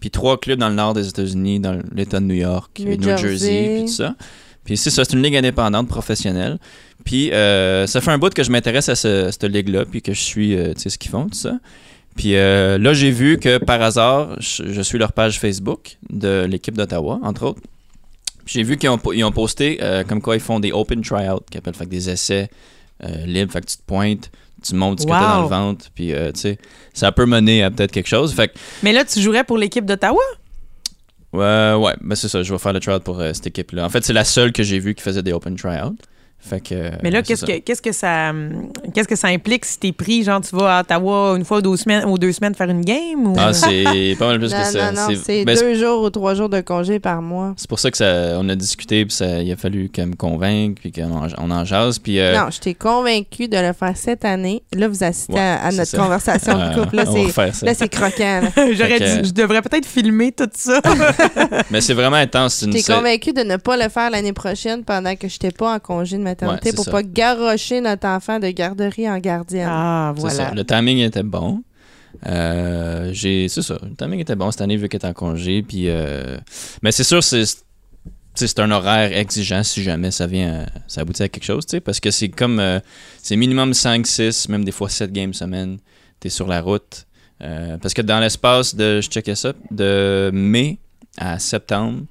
puis trois clubs dans le nord des États-Unis, dans l'État de New York, New et New Jersey, puis tout ça. Puis c'est ça, c'est une ligue indépendante professionnelle. Puis ça fait un bout que je m'intéresse à ce- cette ligue-là, puis que je suis, tu sais, ce qu'ils font, tout ça. Puis euh, là, j'ai vu que par hasard, je, je suis leur page Facebook de l'équipe d'Ottawa, entre autres. J'ai vu qu'ils ont, ils ont posté euh, comme quoi ils font des open tryouts, qu'ils appellent fait que des essais euh, libres. Fait que tu te pointes, tu montes ce que t'as dans Wow. le ventre, puis tu sais, ça peut mener à peut-être quelque chose. Fait que, Mais là, tu jouerais pour l'équipe d'Ottawa? ouais, ouais, ben c'est ça, je vais faire le tryout pour cette équipe-là. En fait, c'est la seule que j'ai vue qui faisait des open tryouts. Fait que. Mais là, qu'est-ce que, qu'est-ce que ça qu'est-ce que ça implique si t'es pris, genre tu vas à Ottawa une fois ou deux semaines, ou deux semaines faire une game? Ou... Ah, c'est <laughs> pas mal plus non, que ça. non, non, c'est ben, deux jours ou trois jours de congé par mois. C'est pour ça que ça, on a discuté, puis ça, il a fallu qu'elle me convainque, puis qu'on en, on en jase, puis... euh, Non, je t'ai convaincu de le faire cette année. Là, vous assistez Ouais, à, notre ça. conversation de <laughs> couple. Là, c'est, là, croquant. <laughs> J'aurais que- je devrais peut-être filmer tout ça. Mais c'est vraiment intense. Je t'ai convaincu de ne pas le faire l'année prochaine pendant que je n'étais pas en congé de maternité Ouais, c'est pour ça. pas garrocher notre enfant de garderie en gardienne. Ah, voilà. ça. Le timing était bon. Euh, j'ai, c'est ça. Le timing était bon cette année vu qu'elle est en congé, puis... euh, mais c'est sûr, c'est... c'est un horaire exigeant si jamais ça vient, à- ça aboutit à quelque chose, tu sais, parce que c'est comme, euh, c'est minimum 5, 6, même des fois 7 games semaine, t'es sur la route, Euh, parce que dans l'espace de, je checkais ça, de mai à septembre,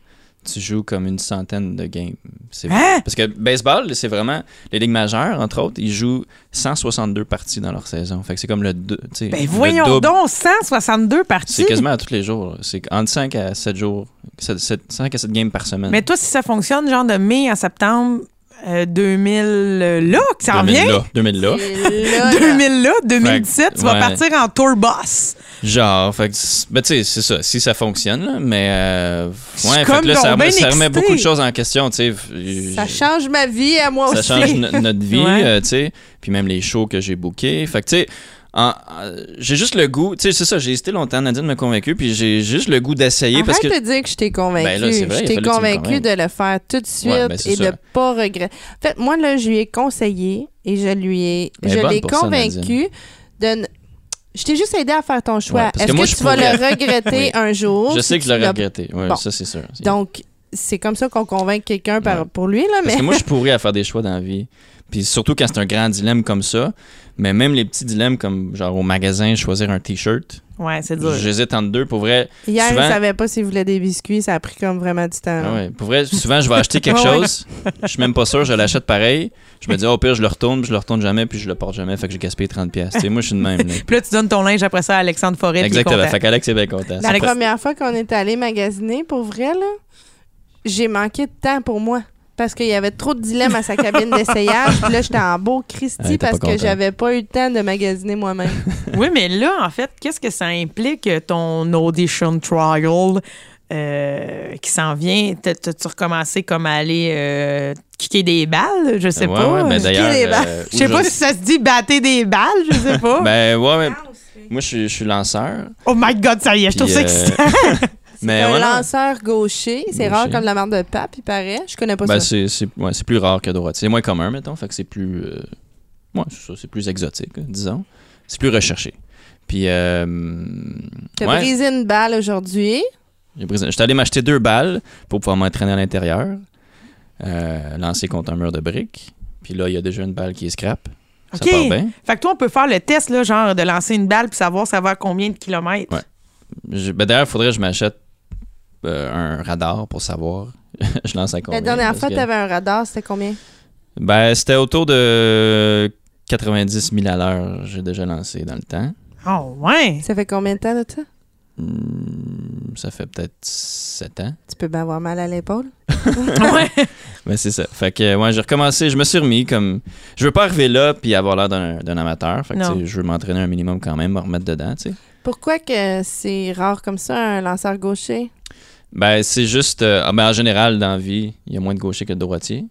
tu joues comme une centaine de games. C'est- Hein? Parce que baseball, c'est vraiment les ligues majeures, entre autres, ils jouent 162 parties dans leur saison. Fait que c'est comme le, Ben le voyons double. donc, 162 parties. C'est quasiment à tous les jours. C'est entre 5 à 7 jours. 5 à 7 games par semaine. Mais toi, si ça fonctionne, genre de mai à septembre euh, 2000, euh, là, que ça en 2000 vient? là, 2000 là. Et là, là, 2000 là, 2017, Fait que, tu vas ouais. partir en tour boss. Genre, fait que, c'est- ben, tu sais, c'est ça. Si ça fonctionne, là, mais. Euh, ouais, fait comme que là, donc ça, ben ça remet beaucoup de choses en question, tu sais. Ça change ma vie à moi ça aussi. change no- notre <laughs> vie, Ouais. euh, tu sais. Puis même les shows que j'ai bookés. Fait que, tu sais, j'ai juste le goût. Tu sais, c'est ça, j'ai hésité longtemps. Nadine m'a convaincu. Puis j'ai juste le goût d'essayer parce que. de dire que je t'ai convaincu. Ben là, c'est vrai, je t'ai convaincu de le faire tout de suite Ouais, ben, et de ça. pas regretter. En fait, moi, là, je lui ai conseillé et je lui ai. Est je l'ai ça, convaincu de. Je t'ai juste aidé à faire ton choix. Ouais, parce Est-ce que que, moi, tu vas pourrais- le regretter Oui. un jour? Je sais que je l'as- regretté. Bon. ça, c'est sûr. Donc, c'est comme ça qu'on convainc quelqu'un Ouais. pour lui, là, Parce mais. que moi, je à faire des choix dans la vie. Puis surtout quand c'est un grand dilemme comme ça. Mais même les petits dilemmes comme genre au magasin, choisir un t-shirt. Ouais, c'est dur. J'hésite entre deux. Pour vrai, Hier, souvent- il savait pas s'il voulait des biscuits. Ça a pris comme vraiment du temps. Ah ouais. Pour vrai, souvent, je vais acheter quelque <laughs> chose. Je suis même pas sûr, je l'achète pareil. Je me dis, oh, au pire, je le retourne, puis je le retourne jamais, puis je le porte jamais. Fait que j'ai gaspillé 30$. piastres. Tu sais, moi, je suis de même. là. Puis là, tu donnes ton linge après ça à Alexandre Forêt. Exactement. Fait qu'Alex est bien content. La première fois qu'on est allé magasiner, pour vrai, là, j'ai manqué de temps pour moi. Parce qu'il y avait trop de dilemmes à sa cabine d'essayage. Puis là, j'étais en beau pas parce que j'avais pas eu le temps de magasiner moi-même. <laughs> Oui, mais là, en fait, qu'est-ce que ça implique euh, ton audition trial euh, qui s'en vient? T'as- T'as-tu recommencé comme à aller euh, kicker des balles? Je sais Ouais, pas. ouais, ben, les balles. euh, Je sais pas si ça se dit battre des balles, je sais pas. <laughs> Ben, ouais, ouais. Moi, je suis- je suis lanceur. oh my God, ça y est, je trouve ça excitant. <laughs> Mais un voilà. lanceur gaucher. C'est rare comme la marque de pape, il paraît. Je connais pas Ben, ça. c'est c'est- ouais, c'est plus rare que droite. C'est moins commun, mettons. Fait que c'est plus. euh, ouais, c'est plus exotique, disons. C'est plus recherché. Puis. Euh, T'as ouais, brisé une balle aujourd'hui. j'ai brisé- J'étais allé m'acheter deux balles pour pouvoir m'entraîner à l'intérieur. Euh, lancer contre un mur de briques. Puis là, il y a déjà une balle qui est scrap. Ça OK. part bien. Fait que toi, on peut faire le test, là, genre de lancer une balle puis savoir ça va à combien de kilomètres. Ouais. Je- ben, D'ailleurs, il faudrait que je m'achète euh, un radar pour savoir. <laughs> je lance à combien. La dernière fois, que- t'avais un radar, c'était combien? Ben, c'était autour de 90 000 à l'heure, j'ai déjà lancé dans le temps. Oh, ouais. Ça fait combien de temps de ça? Hmm, ça fait peut-être 7 ans. Tu peux bien avoir mal à l'épaule. <laughs> ouais. Ben, c'est ça. Fait que, ouais, j'ai recommencé, je me suis remis comme. Je veux pas arriver là puis avoir l'air d'un d'un amateur. Fait que, tu je veux m'entraîner un minimum quand même, me remettre dedans, tu sais. Pourquoi que c'est rare comme ça, un lanceur gaucher? Ben, c'est juste. euh, ah, ben, en général, dans la vie, il y a moins de gauchers que de droitiers.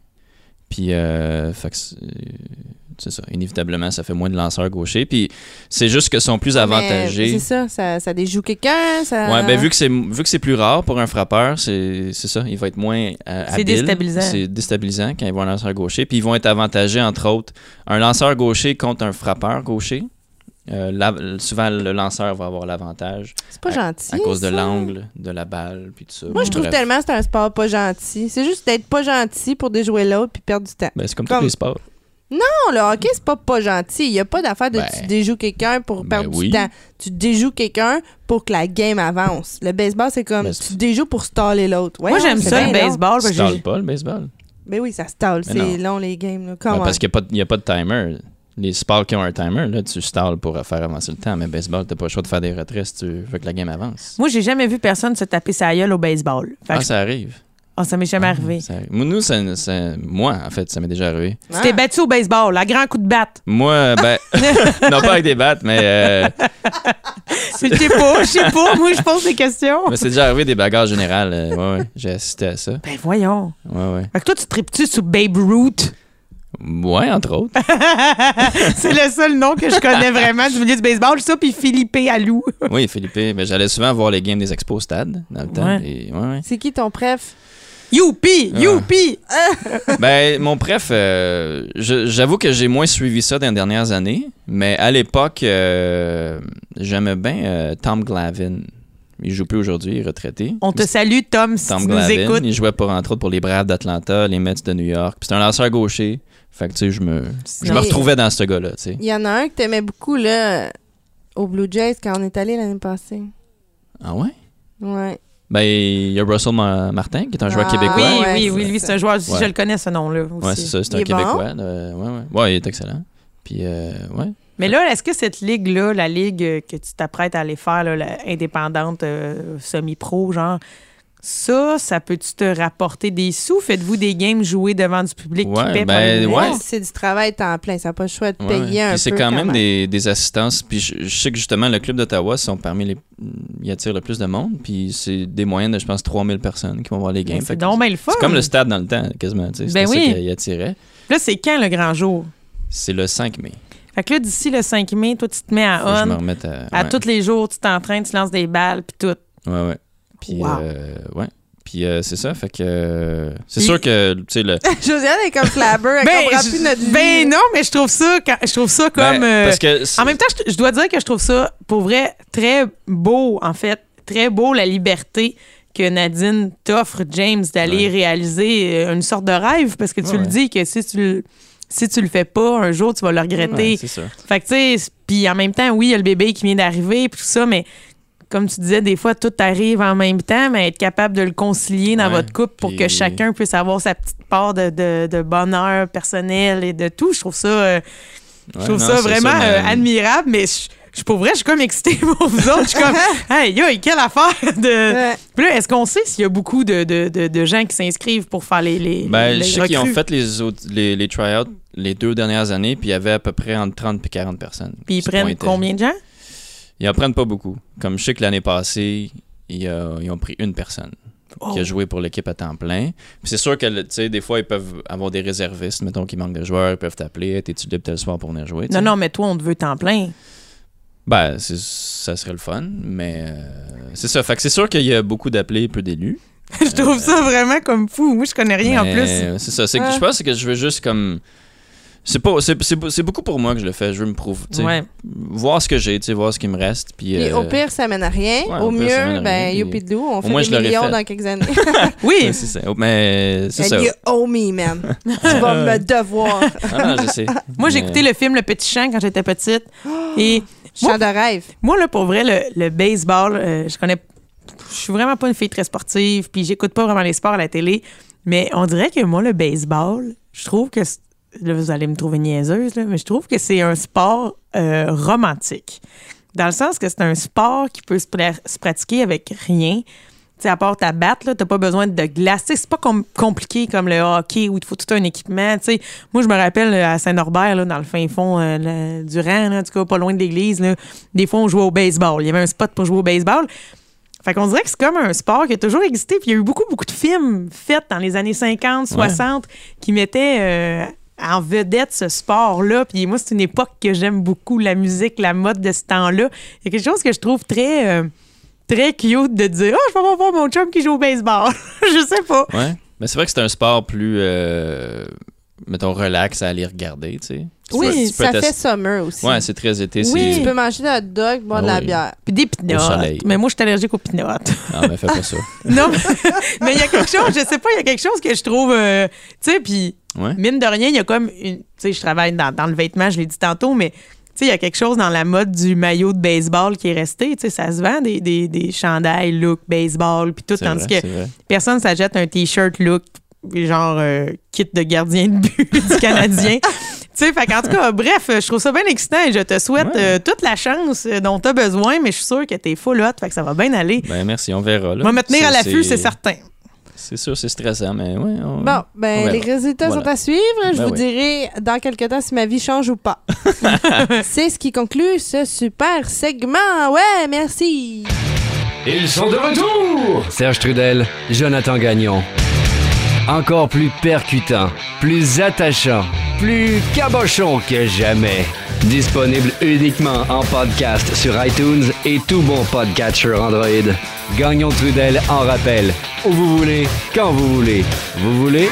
Puis, euh, que c'est- ça. Inévitablement, ça fait moins de lanceurs gauchers. Puis, c'est juste que sont plus Mais avantagés. C'est ça, ça, ça déjoue quelqu'un. Ça... Ouais, ben vu que c'est vu que c'est plus rare pour un frappeur, c'est c'est ça, il va être moins euh, C'est déstabilisant. C'est déstabilisant quand ils voient un lanceur gaucher, puis ils vont être avantagés entre autres un lanceur gaucher contre un frappeur gaucher. Euh, la- souvent le lanceur va avoir l'avantage C'est pas gentil. à cause de l'angle de la balle puis tout ça. Moi, je trouve Bref. tellement que c'est un sport pas gentil. C'est juste d'être pas gentil pour déjouer l'autre puis perdre du temps. Ben, c'est comme, Comme- tous les sports. Non, le hockey, c'est pas pas gentil. Il y a pas d'affaire de Ben, tu déjoues quelqu'un pour ben perdre oui. du temps. Tu déjoues quelqu'un pour que la game avance. Le baseball, c'est comme Ben, tu déjoues pour staller l'autre. Moi, j'aime ça, le long. baseball. Tu j'ai- pas le baseball? Ben oui, ça stall. Mais C'est long, les games. Là. Parce qu'il n'y a, pas de timer. Les sports qui ont un timer, là, tu stalles pour faire avancer le temps, mais baseball, t'as pas le choix de faire des retraits si tu veux que la game avance. Moi, j'ai jamais vu personne se taper sa gueule au baseball. Fait Ah, que- ça arrive. Ah, ça m'est jamais Ah, arrivé. ça Nous, ça- ça- moi, en fait, ça m'est déjà arrivé. Tu t'es battu au baseball, à grand coup de batte. Moi, ben, <laughs> <laughs> non pas avec des battes, mais, euh, Je sais pas, je sais pas. Moi, je pose des questions. mais c'est déjà arrivé des bagarres générales. euh, ouais, ouais, j'ai assisté à ça. Ben voyons. Ouais, ouais. Fait que toi, tu tripes-tu sur Babe Ruth? Ouais, entre autres. <laughs> c'est le seul nom que je connais vraiment du milieu du baseball. Ça, puis Philippe Allou. Oui, Philippe. Mais j'allais souvent voir les games des expos au stade dans le temps. Ouais. et- ouais, ouais. C'est qui ton préf? Youpi! Ah. Youpi! <laughs> Ben, mon préf, euh, je- j'avoue que j'ai moins suivi ça dans les dernières années, mais à l'époque, euh, j'aimais bien euh, Tom Glavine. Il joue plus aujourd'hui, il est retraité. On te salue, Tom, si Tom tu nous Glavine, écoutes. il jouait pour, entre autres pour les Braves d'Atlanta, les Mets de New York. Puis C'est un lanceur gaucher. Fait que, tu sais, je me, je me retrouvais dans ce gars-là, tu sais. Il y en a un que t'aimais beaucoup, là. Au Blue Jays, quand on est allé l'année passée. Ah ouais? Ouais. Ben, il y a Russell Ma- Martin, qui est un joueur Ah, québécois. Oui, ouais, oui, oui, lui, c'est un joueur. Ouais. je le connais, ce nom-là. aussi. Ouais, c'est ça, c'est un est bon? Québécois. de- ouais, ouais. Ouais, il est excellent. Puis, euh, ouais. Mais là, est-ce que cette ligue-là, la ligue que tu t'apprêtes à aller faire, là, la indépendante, euh, semi-pro, genre, ça, ça peut-tu te rapporter des sous? Faites-vous des games joués devant du public qui paie ben, par ouais. C'est du travail temps plein. Ça n'a pas le choix de Ouais, payer ouais. un Puis c'est quand même des, des assistances. Puis je, je sais que justement, le club d'Ottawa sont parmi les. Ils attirent le plus de monde. Puis c'est des moyennes de, je pense, 3000 personnes qui vont voir les games. Fait C'est que donc bien le fun. C'est comme le stade dans le temps, quasiment. sais. Ben oui. ça qui attirait. Là, c'est quand le grand jour? C'est le 5 mai. Fait que là, d'ici le 5 mai, toi, tu te mets à me on. à. À ouais. tous les jours, tu t'entraînes, tu lances des balles, puis tout. Ouais, ouais. Puis, Wow. euh, ouais. Puis euh, c'est ça, fait que. euh, c'est sûr que, tu sais, le. <laughs> Josiane est comme Flabber. Elle comprend plus notre vie. ben non, mais je trouve ça, quand- je trouve ça comme. Ben, euh, parce que. En même temps, je, je dois dire que je trouve ça, pour vrai, très beau, en fait. Très beau, la liberté que Nadine t'offre, James, d'aller Ouais. réaliser euh, une sorte de rêve, parce que tu Ouais, le dis que si tu le, si tu le fais pas, un jour, tu vas le regretter. Ouais, c'est ça. Fait que, tu sais, puis en même temps, oui, il y a le bébé qui vient d'arriver, puis tout ça, mais comme tu disais, des fois, tout arrive en même temps, mais être capable de le concilier dans Ouais, votre couple pour puis- que chacun puisse avoir sa petite part de, de- de bonheur personnel et de tout, je trouve ça, euh, je Ouais, trouve non, ça vraiment mais- euh, admirable, mais je, je pour vrai, je suis comme excitée <laughs> pour vous autres. Je suis comme, <laughs> hey, yo, quelle affaire de. Ouais. Puis là, est-ce qu'on sait s'il y a beaucoup de, de, de, de gens qui s'inscrivent pour faire les. les Ben, les je sais qu'ils ont fait les, autres- les, les try-outs les deux dernières années, puis il y avait à peu près entre 30 et 40 personnes. Puis ils prennent pointaient. combien de gens? Ils en prennent pas beaucoup. Comme je sais que l'année passée, ils, euh, ils ont pris une personne qui a Oh. joué pour l'équipe à temps plein. C'est sûr que, des fois, ils peuvent avoir des réservistes. Mettons qu'il manque de joueurs, ils peuvent t'appeler. T'es-tu libre tel soir pour venir jouer? Non, non, mais toi, on te veut temps plein. Ben, ça serait le fun, mais euh, c'est ça. Fait que c'est sûr qu'il y a beaucoup d'appelés, peu d'élus. <laughs> je trouve ça vraiment comme fou. Moi, je connais rien en plus. euh, C'est ça. C'est que je pense que je veux juste comme. C'est pas, c'est, c'est, c'est beaucoup pour moi que je le fais. Je veux me prouver, tu sais, Ouais. voir ce que j'ai, tu sais, voir ce qui me reste. Puis, Puis euh, au pire, ça mène à rien. ouais, au au pire, mieux, ben, youpi de on fait moins, des millions dans quelques années. <laughs> Oui, ouais, c'est ça. Mais c'est ça. You owe me, man. <laughs> tu vas me devoir. Ah, je sais. <laughs> moi, j'ai Mais- écouté le film Le Petit Champ quand j'étais petite. <gasps> Et Chant de rêve. moi, là, pour vrai, le, le baseball, euh, je connais. Je suis vraiment pas une fille très sportive, puis j'écoute pas vraiment les sports à la télé. Mais on dirait que moi, le baseball, je trouve que. Là, vous allez me trouver niaiseuse, là, mais je trouve que c'est un sport euh, romantique. Dans le sens que c'est un sport qui peut se, se pratiquer avec rien. Tu à part ta batte, t'as pas besoin de glace. Tu sais, c'est pas com- compliqué comme le hockey où il te faut tout un équipement. Tu moi, je me rappelle euh, à Saint-Norbert, là, dans le fin fond euh, du rang, là, en tout cas, pas loin de l'église, là, des fois, on jouait au baseball. Il y avait un spot pour jouer au baseball. Fait qu'on dirait que c'est comme un sport qui a toujours existé. Puis il y a eu beaucoup, beaucoup de films faits dans les années 50, 60 qui mettaient euh, en vedette ce sport-là. Puis moi, c'est une époque que j'aime beaucoup, la musique, la mode de ce temps-là. Il y a quelque chose que je trouve très, euh, très cute de dire « Oh, je vais voir mon chum qui joue au baseball. <laughs> » Je sais pas. Ouais. Mais c'est vrai que c'est un sport plus, euh, mettons, relax à aller regarder, tu sais. Tu peux- Oui, tu ça fait summer aussi. Ouais, c'est très été. Oui. Tu peux manger de hot dog, boire de la bière. Puis des Au pinottes. soleil. Mais moi, je suis allergique aux pinottes. Ah, mais fais pas ça. <laughs> non, mais il y a quelque chose, je sais pas, il y a quelque chose que je trouve... euh, tu sais, puis... Ouais. mine de rien, il y a comme une. Tu sais, je travaille dans, dans le vêtement, je l'ai dit tantôt, mais tu sais, il y a quelque chose dans la mode du maillot de baseball qui est resté. Tu sais, ça se vend des, des, des chandails look baseball, puis tout, tandis vrai, que personne s'achète un t-shirt look, genre euh, kit de gardien de but <laughs> du Canadien. <laughs> Tu sais, qu'en tout cas, bref, je trouve ça bien excitant et je te souhaite Ouais. euh, toute la chance euh, dont tu as besoin, mais je suis sûre que t'es full hot, fait que ça va bien aller. Ben, merci, on verra. Là. On va me tenir à l'affût, c'est certain. C'est sûr, c'est stressant, mais ouais. on- Bon, ben, on les résultats Voilà. sont à suivre. Je Ben vous oui. dirai dans quelques temps si ma vie change ou pas. <laughs> C'est ce qui conclut ce super segment. Ouais, merci. Ils sont de retour! Serge Trudel, Jonathan Gagnon. Encore plus percutant, plus attachant, plus cabochon que jamais. Disponible uniquement en podcast sur iTunes et tout bon podcatcher Android. Gagnon Trudel en rappel. Où vous voulez, quand vous voulez. Vous voulez?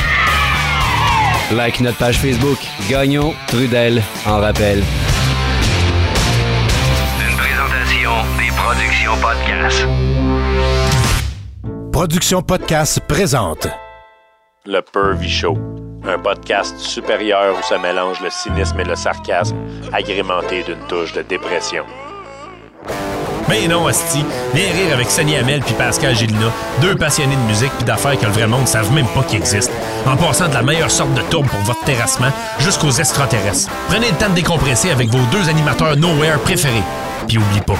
Like notre page Facebook. Gagnon Trudel en rappel. Une présentation des productions podcast. Production Podcast présente Le Pervy Show, un podcast supérieur où se mélange le cynisme et le sarcasme, agrémenté d'une touche de dépression. Mais non, Asti. Viens rire avec Sonny Hamel puis Pascal Gélina, deux passionnés de musique puis d'affaires que le vrai monde ne savent même pas qu'ils existent. En passant de la meilleure sorte de tourbe pour votre terrassement jusqu'aux extraterrestres. Prenez le temps de décompresser avec vos deux animateurs Nowhere préférés. Puis oublie pas,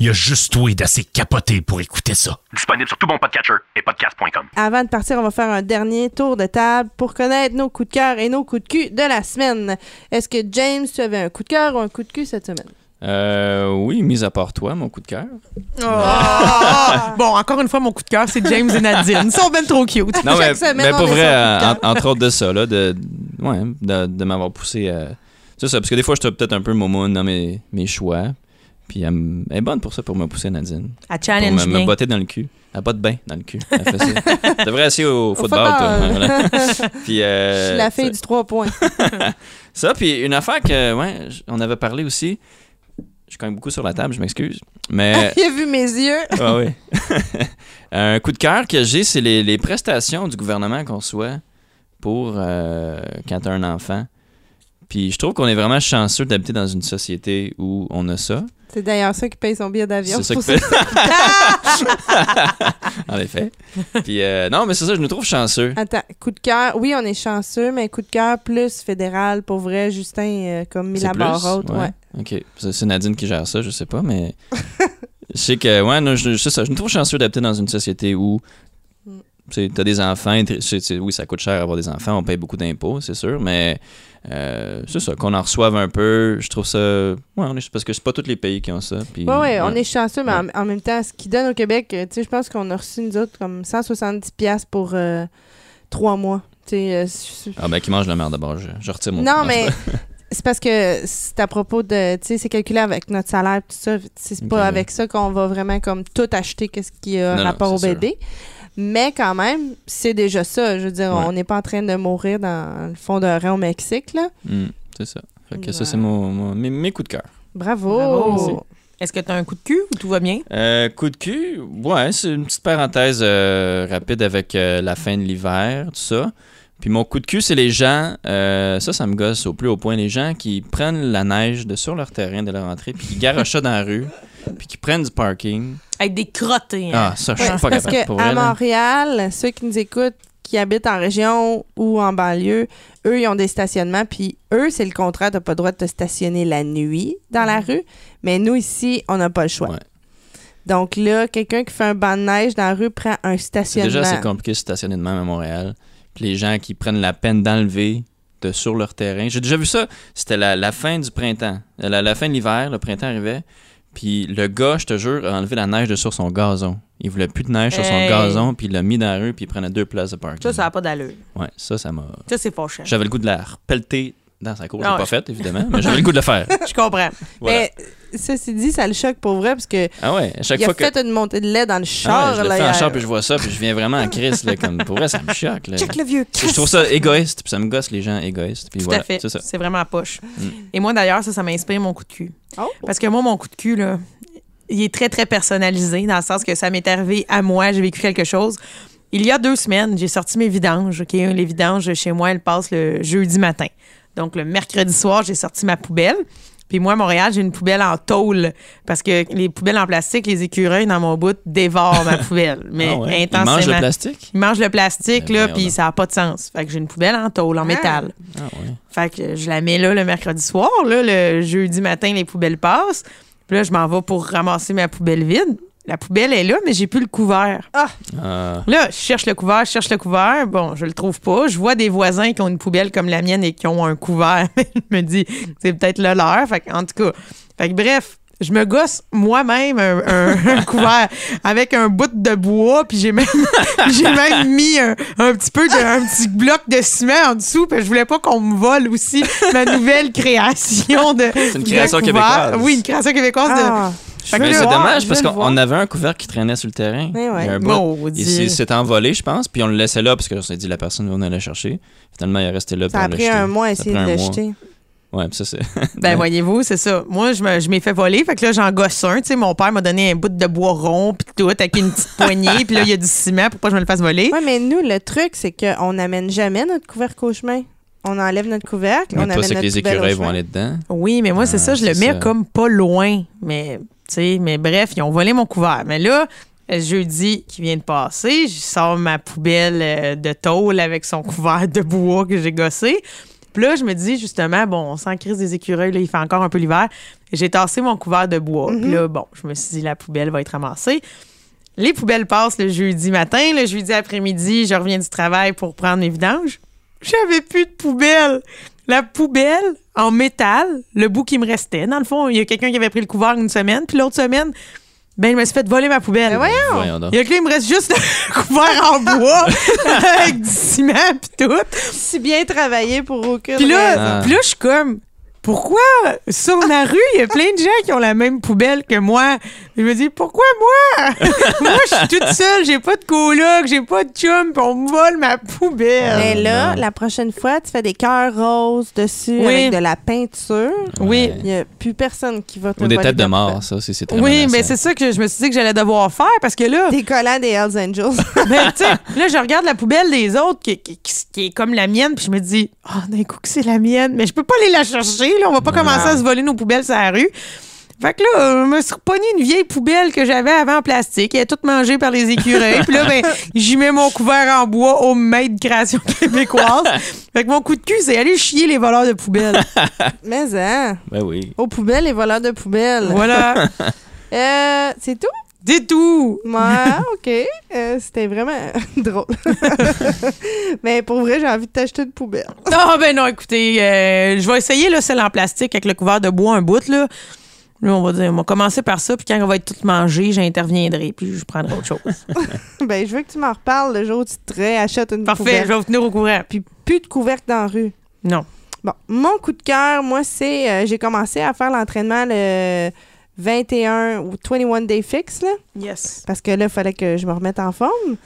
il y a juste toi d'assez capoté pour écouter ça. Disponible sur tout bon podcatcher et podcast.com. Avant de partir, on va faire un dernier tour de table pour connaître nos coups de cœur et nos coups de cul de la semaine. Est-ce que James, tu avais un coup de cœur ou un coup de cul cette semaine? Euh, oui, mis à part toi, mon coup de cœur. Ah! <laughs> bon, encore une fois, mon coup de cœur, c'est James et Nadine. Ils sont bien trop cute. Non, mais, Chaque semaine, mais vrai, euh, en- entre autres de ça, là, de, ouais, de, de m'avoir poussé à. C'est ça, parce que des fois, j'étais peut-être un peu momoun dans mes, mes choix. Puis elle, elle est bonne pour ça, pour me pousser, Nadine. À Pour challenge me, me bien. botter dans le cul. Elle botte bien dans le cul. Elle fait ça. <laughs> Tu devrais essayer au, football, toi. football. Ouais, voilà. <laughs> Puis, euh, Je suis la fille ça- du 3 points. <laughs> Ça, puis une affaire que, ouais, on avait parlé aussi. Je cogne beaucoup sur la table, je m'excuse. Mais. Il a vu mes yeux. Ah oui. Un coup de cœur que j'ai, c'est les, les prestations du gouvernement qu'on soit pour euh, quand tu as un enfant. Puis je trouve qu'on est vraiment chanceux d'habiter dans une société où on a ça. C'est d'ailleurs ça qui paye son billet d'avion. C'est ça qui fait. <laughs> en effet. Puis euh, non, mais c'est ça, je nous trouve chanceux. Attends, coup de cœur. Oui, on est chanceux, mais coup de cœur plus fédéral. Pour vrai, Justin, euh, comme la barre. Ouais. OK. C'est Nadine qui gère ça, je sais pas, mais <laughs> je sais que, ouais, non, je, ça, je me trouve chanceux d'habiter dans une société où Mm. tu as des enfants. oui, ça coûte cher avoir des enfants, on paye beaucoup d'impôts, c'est sûr, mais euh, c'est ça, qu'on en reçoive un peu, je trouve ça. Ouais, on est, parce que c'est pas tous les pays qui ont ça. Puis, Ouais, ouais, on est chanceux, mais en, en même temps, ce qu'ils donnent au Québec, euh, tu sais, je pense qu'on a reçu, nous autres, comme 170$ piastres pour euh, trois mois. Tu sais, euh, c'est- Ah, ben, qui mange la merde d'abord, je, je retire mon. non, mais <laughs> c'est parce que c'est à propos de. Tu sais, c'est calculé avec notre salaire, tout ça. C'est Ok, pas avec ça qu'on va vraiment comme tout acheter, qu'est-ce qui a Non, non, rapport au sûr. Mais quand même, c'est déjà ça. Je veux dire, Ouais. on n'est pas en train de mourir dans le fond d'un rein au Mexique, là. Hmm, c'est ça. Fait que ça, c'est mon, mon- mes, mes coups de cœur. Bravo! Bravo. Est-ce que tu as un coup de cul ou tout va bien? Euh, coup de cul, ouais, c'est une petite parenthèse euh, rapide avec euh, la fin de l'hiver, tout ça. Puis mon coup de cul, c'est les gens, euh, ça, ça me gosse au plus haut point, les gens qui prennent la neige de sur leur terrain de leur entrée, puis qui garochent ça dans la rue, puis qui prennent du parking. Avec des crottés. hein. Ah, ça, je suis c'est pas parce capable. Pour vrai, là. Montréal, ceux qui nous écoutent, qui habitent en région ou en banlieue, eux, ils ont des stationnements. Puis eux, c'est le contraire. Tu n'as pas le droit de te stationner la nuit dans la rue. Mais nous, ici, on n'a pas le choix. Ouais. Donc là, quelqu'un qui fait un banc de neige dans la rue prend un C'est stationnement. déjà assez compliqué de se stationner de même à Montréal. Puis les gens qui prennent la peine d'enlever de sur leur terrain. J'ai déjà vu ça. C'était la, la fin du printemps. La, la fin de l'hiver, le printemps arrivait. Puis le gars, je te jure, a enlevé la neige de sur son gazon. Il voulait plus de neige sur son Hey. gazon, puis il l'a mis dans la rue, puis il prenait deux places de parking. Ça, ça n'a pas d'allure. Ouais, ça, ça m'a. Ça, c'est fâchant. J'avais le goût de la repelleter dans sa cour. Je Ah l'ai pas ouais. fait, évidemment, mais j'avais le goût de le faire. <laughs> Je comprends. <laughs> Voilà. Mais ceci dit, ça le choque pour vrai parce que Ah ouais, à chaque il a fois que. fait une montée de lait dans le Ah char. ouais, je le là, fais en hier. char, puis je vois ça, puis je viens vraiment en crise. Là, comme, pour vrai, ça me choque. Là. Check le vieux Je trouve ça égoïste, puis ça me gosse les gens égoïstes. Puis Tout voilà, à fait. c'est ça. C'est vraiment à poche. Mm. Et moi, d'ailleurs, ça, ça m'inspire mon coup de cul. Oh. Parce que moi, mon coup de cul, il est très, très personnalisé dans le sens que ça m'est arrivé à moi. J'ai vécu quelque chose. Il y a deux semaines, j'ai sorti mes vidanges. Les vidanges, chez moi, elles passent le jeudi matin. Donc, le mercredi soir, j'ai sorti ma poubelle. Puis moi, à Montréal, j'ai une poubelle en tôle parce que les poubelles en plastique, les écureuils dans mon bout dévorent ma poubelle. <laughs> Mais Ah ouais? Ils intensément. mangent le plastique? Ils mangent le plastique, Ben là, puis ça n'a pas de sens. Fait que j'ai une poubelle en tôle, en métal. Ah ouais. Fait que je la mets là le mercredi soir. Là, le jeudi matin, les poubelles passent. Puis là, je m'en vais pour ramasser ma poubelle vide. La poubelle est là, mais j'ai plus le couvert. Ah, Là, je cherche le couvert, je cherche le couvert. Bon, je le trouve pas. Je vois des voisins qui ont une poubelle comme la mienne et qui ont un couvert. <laughs> je me dis, c'est peut-être le leur. Fait que, en tout cas, fait que, bref, je me gosse moi-même un, un- <laughs> un couvert avec un bout de bois, puis j'ai même, <laughs> j'ai même mis un, un petit peu de, un petit bloc de ciment en dessous, puis je voulais pas qu'on me vole aussi ma nouvelle création de. C'est une de création couvert. québécoise. Oui, une création québécoise de. Ah, que Mais c'est dommage parce qu'on avait un couvert qui traînait sur le terrain. Eh ouais. Il y a un bout. Il s'est- envolé, je pense, puis on le laissait là parce que on s'est dit la personne va venir le chercher. Finalement, il est resté là. ça a pris un mois à essayer de jeter. Ouais, puis ça, c'est. <laughs> Ben, voyez-vous, c'est ça. Moi, je me- je m'ai fait voler. Fait que là, j'en gosse un. Tu sais, mon père m'a donné un bout de bois rond, puis tout, avec une petite <laughs> poignée. Puis là, il y a du ciment pour pas que je me le fasse voler? Oui, mais nous, le truc, c'est qu'on n'amène jamais notre couvercle au chemin. On enlève notre couvercle, Mais on toi, amène c'est que notre les écureuils vont aller dedans. Oui, mais moi, c'est Ah, ça. Je le c'est mets ça. comme pas loin. Mais Mais bref, ils ont volé mon couvert. Mais là, jeudi qui vient de passer, je sors ma poubelle euh, de tôle avec son couvert de bois que j'ai gossé. Puis là, je me dis justement, bon, on sent crise des écureuils, là, il fait encore un peu l'hiver. J'ai tassé mon couvert de bois. Puis là, bon, je me suis dit, la poubelle va être ramassée. Les poubelles passent le jeudi matin, le jeudi après-midi, je reviens du travail pour prendre mes vidanges. J'avais plus de poubelle. La poubelle en métal, le bout qui me restait. Dans le fond, il y a quelqu'un qui avait pris le couvert une semaine, puis l'autre semaine, ben, je me suis fait voler ma poubelle. Ben voyons. Il y a que là, il me reste juste le <laughs> couvert en bois <laughs> avec du ciment puis tout. Si bien travaillé pour aucune Puis là, Ah. puis là, je suis comme, pourquoi sur ma rue, il y a plein de gens qui ont la même poubelle que moi? Je me dis, pourquoi moi? <laughs> moi, je suis toute seule, j'ai pas de coloc, j'ai pas de chum, puis on me vole ma poubelle. Mais là, la prochaine fois, tu fais des cœurs roses dessus Oui. avec de la peinture. Oui. Il n'y a plus personne qui va te Ou des têtes de mort, ça aussi, c'est très Oui, menaçant. mais c'est ça que je me suis dit que j'allais devoir faire parce que là, Des collants des Hells Angels. <laughs> ben, tu sais, là, je regarde la poubelle des autres qui, qui- qui- qui est comme la mienne, puis je me dis, ah, d'un coup que c'est la mienne, mais je peux pas aller la chercher, là, on va pas commencer à se voler nos poubelles sur la rue. Fait que là, je me suis repogné une vieille poubelle que j'avais avant en plastique. Elle est toute mangée par les écureuils. Puis là, ben, <laughs> j'y mets mon couvert en bois au maître création québécoise. <laughs> Fait que mon coup de cul, c'est aller chier les voleurs de poubelles. <laughs> Mais hein, Ben oui. aux poubelles, les voleurs de poubelles. Voilà. Euh, c'est tout? C'est tout. Ouais, <laughs> OK. Euh, C'était vraiment <laughs> drôle. <laughs> Mais pour vrai, j'ai envie de t'acheter une poubelle. Ah ben non, écoutez, euh, je vais essayer là, celle en plastique avec le couvert de bois un bout là. Là, on va dire, on va commencer par ça, puis quand on va être tout mangé, j'interviendrai, puis je prendrai autre chose. ben, je veux que tu m'en reparles le jour où tu te réachètes une Parfait, poubelle. je vais vous tenir au courant. Puis plus de couvercle dans la rue. Non. Bon, mon coup de cœur, moi, c'est. euh, j'ai commencé à faire l'entraînement le 21 ou 21 Day Fix, là. Yes. Parce que là, il fallait que je me remette en forme.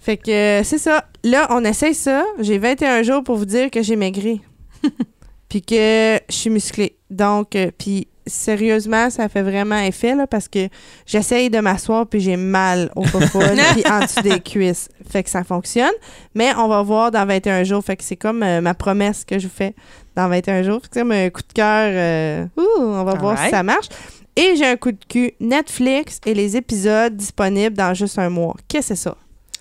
Fait que euh, c'est ça. Là, on essaye ça. J'ai 21 jours pour vous dire que j'ai maigri. <laughs> puis que je suis musclée. Donc, euh, puis sérieusement, ça fait vraiment effet, là, parce que j'essaye de m'asseoir, puis j'ai mal au <laughs> popoule, puis en dessous des cuisses. Fait que ça fonctionne. Mais on va voir dans 21 jours. Fait que c'est comme euh, ma promesse que je vous fais dans 21 jours. C'est comme un coup de cœur. ouh, on va voir si ça marche. Et j'ai un coup de cul Netflix et les épisodes disponibles dans juste un mois. Qu'est-ce que c'est ça?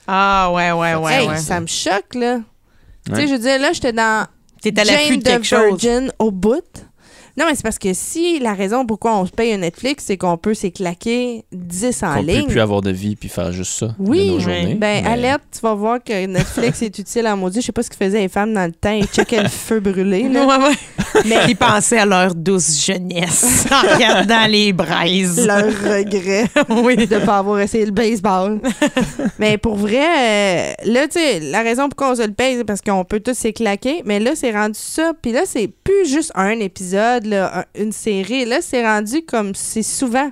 Ah ouais, ouais, ouais, hey, ouais. ça me choque, là. Tu sais, je veux dire, là, j'étais dans T'es à l'affût de chose. Virgin au bout. Non, mais c'est parce que si la raison pourquoi on se paye un Netflix, c'est qu'on peut s'éclaquer 10 en peut ligne. plus avoir de vie puis faire juste ça Oui, de nos oui. journées. Ben, Mais- alerte, tu vas voir que Netflix <laughs> est utile à maudit. Je sais pas ce que faisaient les femmes dans le temps. Ils checkaient le feu brûlé, là. Ouais, ouais. Mais ils pensaient à leur douce jeunesse <laughs> en regardant les braises. Leur regret <laughs> oui. de pas avoir essayé le baseball. mais pour vrai, euh, là, tu sais, la raison pourquoi on se le paye, c'est parce qu'on peut tous s'éclaquer. Mais là, c'est rendu ça. Puis là, c'est plus juste un épisode, là, un- une série. Là, c'est rendu comme c'est souvent.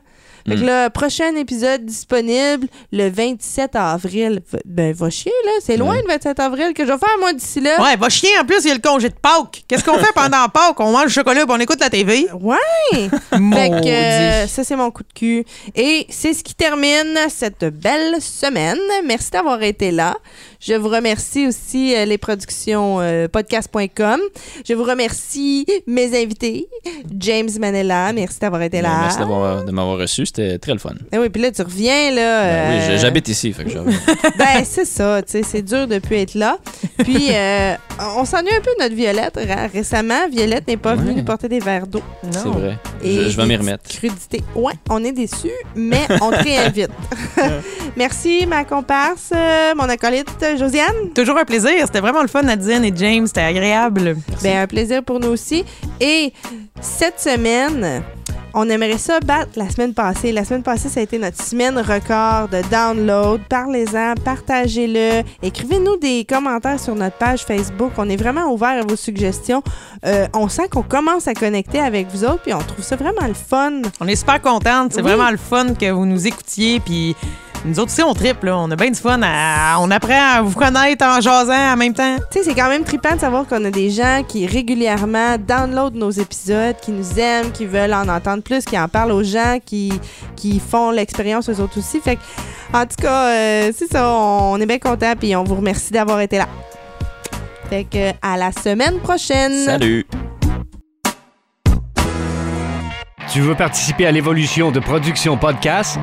Fait que Mm. le prochain épisode disponible le 27 avril. Ben, va chier, là. C'est loin le 27 avril que je vais faire, moi, d'ici là. Ouais, va chier en plus, il y a le congé de Pâques. Qu'est-ce qu'on fait pendant <laughs> Pâques? On mange du chocolat et on écoute la TV? Ouais! <laughs> Fait que euh, ça, c'est mon coup de cul. Et c'est ce qui termine cette belle semaine. Merci d'avoir été là. Je vous remercie aussi euh, les productions euh, podcast.com. Je vous remercie mes invités. James Manella, merci d'avoir été là. Merci de m'avoir reçu, c'était très le fun. Ah oui, puis là, tu reviens, là. Ben oui, euh, j'habite ici, fait que <laughs> ben, c'est ça, tu sais, c'est dur de plus être là. Puis, euh, on s'ennuie un peu de notre Violette. Ré- Récemment, Violette n'est pas venue nous porter des verres d'eau. C'est vrai. Et Je, je vais m'y remettre. crudités. Ouais, on est déçus, mais on <laughs> te réinvite. <laughs> Merci, ma comparse, mon acolyte Josiane? Toujours un plaisir. C'était vraiment le fun, Nadine et James. C'était agréable. Ben, un plaisir pour nous aussi. Et cette semaine, on aimerait ça battre la semaine passée. La semaine passée, ça a été notre semaine record de download. Parlez-en, partagez-le. Écrivez-nous des commentaires sur notre page Facebook. On est vraiment ouvert à vos suggestions. Euh, on sent qu'on commence à connecter avec vous autres, puis on trouve ça vraiment le fun. On est super contente. C'est Oui. vraiment le fun que vous nous écoutiez. Puis nous autres aussi, on triple. là. On a bien du fun. à- on apprend à vous connaître en jasant en même temps. Tu sais, c'est quand même trippant de savoir qu'on a des gens qui régulièrement downloadent nos épisodes, qui nous aiment, qui veulent en entendre plus, qui en parlent aux gens, qui, qui font l'expérience eux autres aussi. Fait que, en tout cas, euh, c'est ça, on est bien contents puis on vous remercie d'avoir été là. Fait que, à la semaine prochaine. Salut! Tu veux participer à l'évolution de Production Podcast?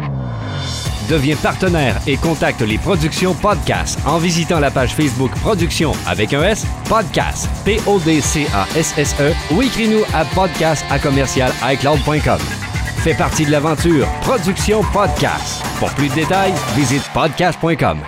Deviens partenaire et contacte les Productions Podcast en visitant la page Facebook Production avec un S, Podcast, P-O-D-C-A-S-S-E ou écris-nous à podcast à commercial iCloud.com. Fais partie de l'aventure Production Podcast. Pour plus de détails, visite podcast.com.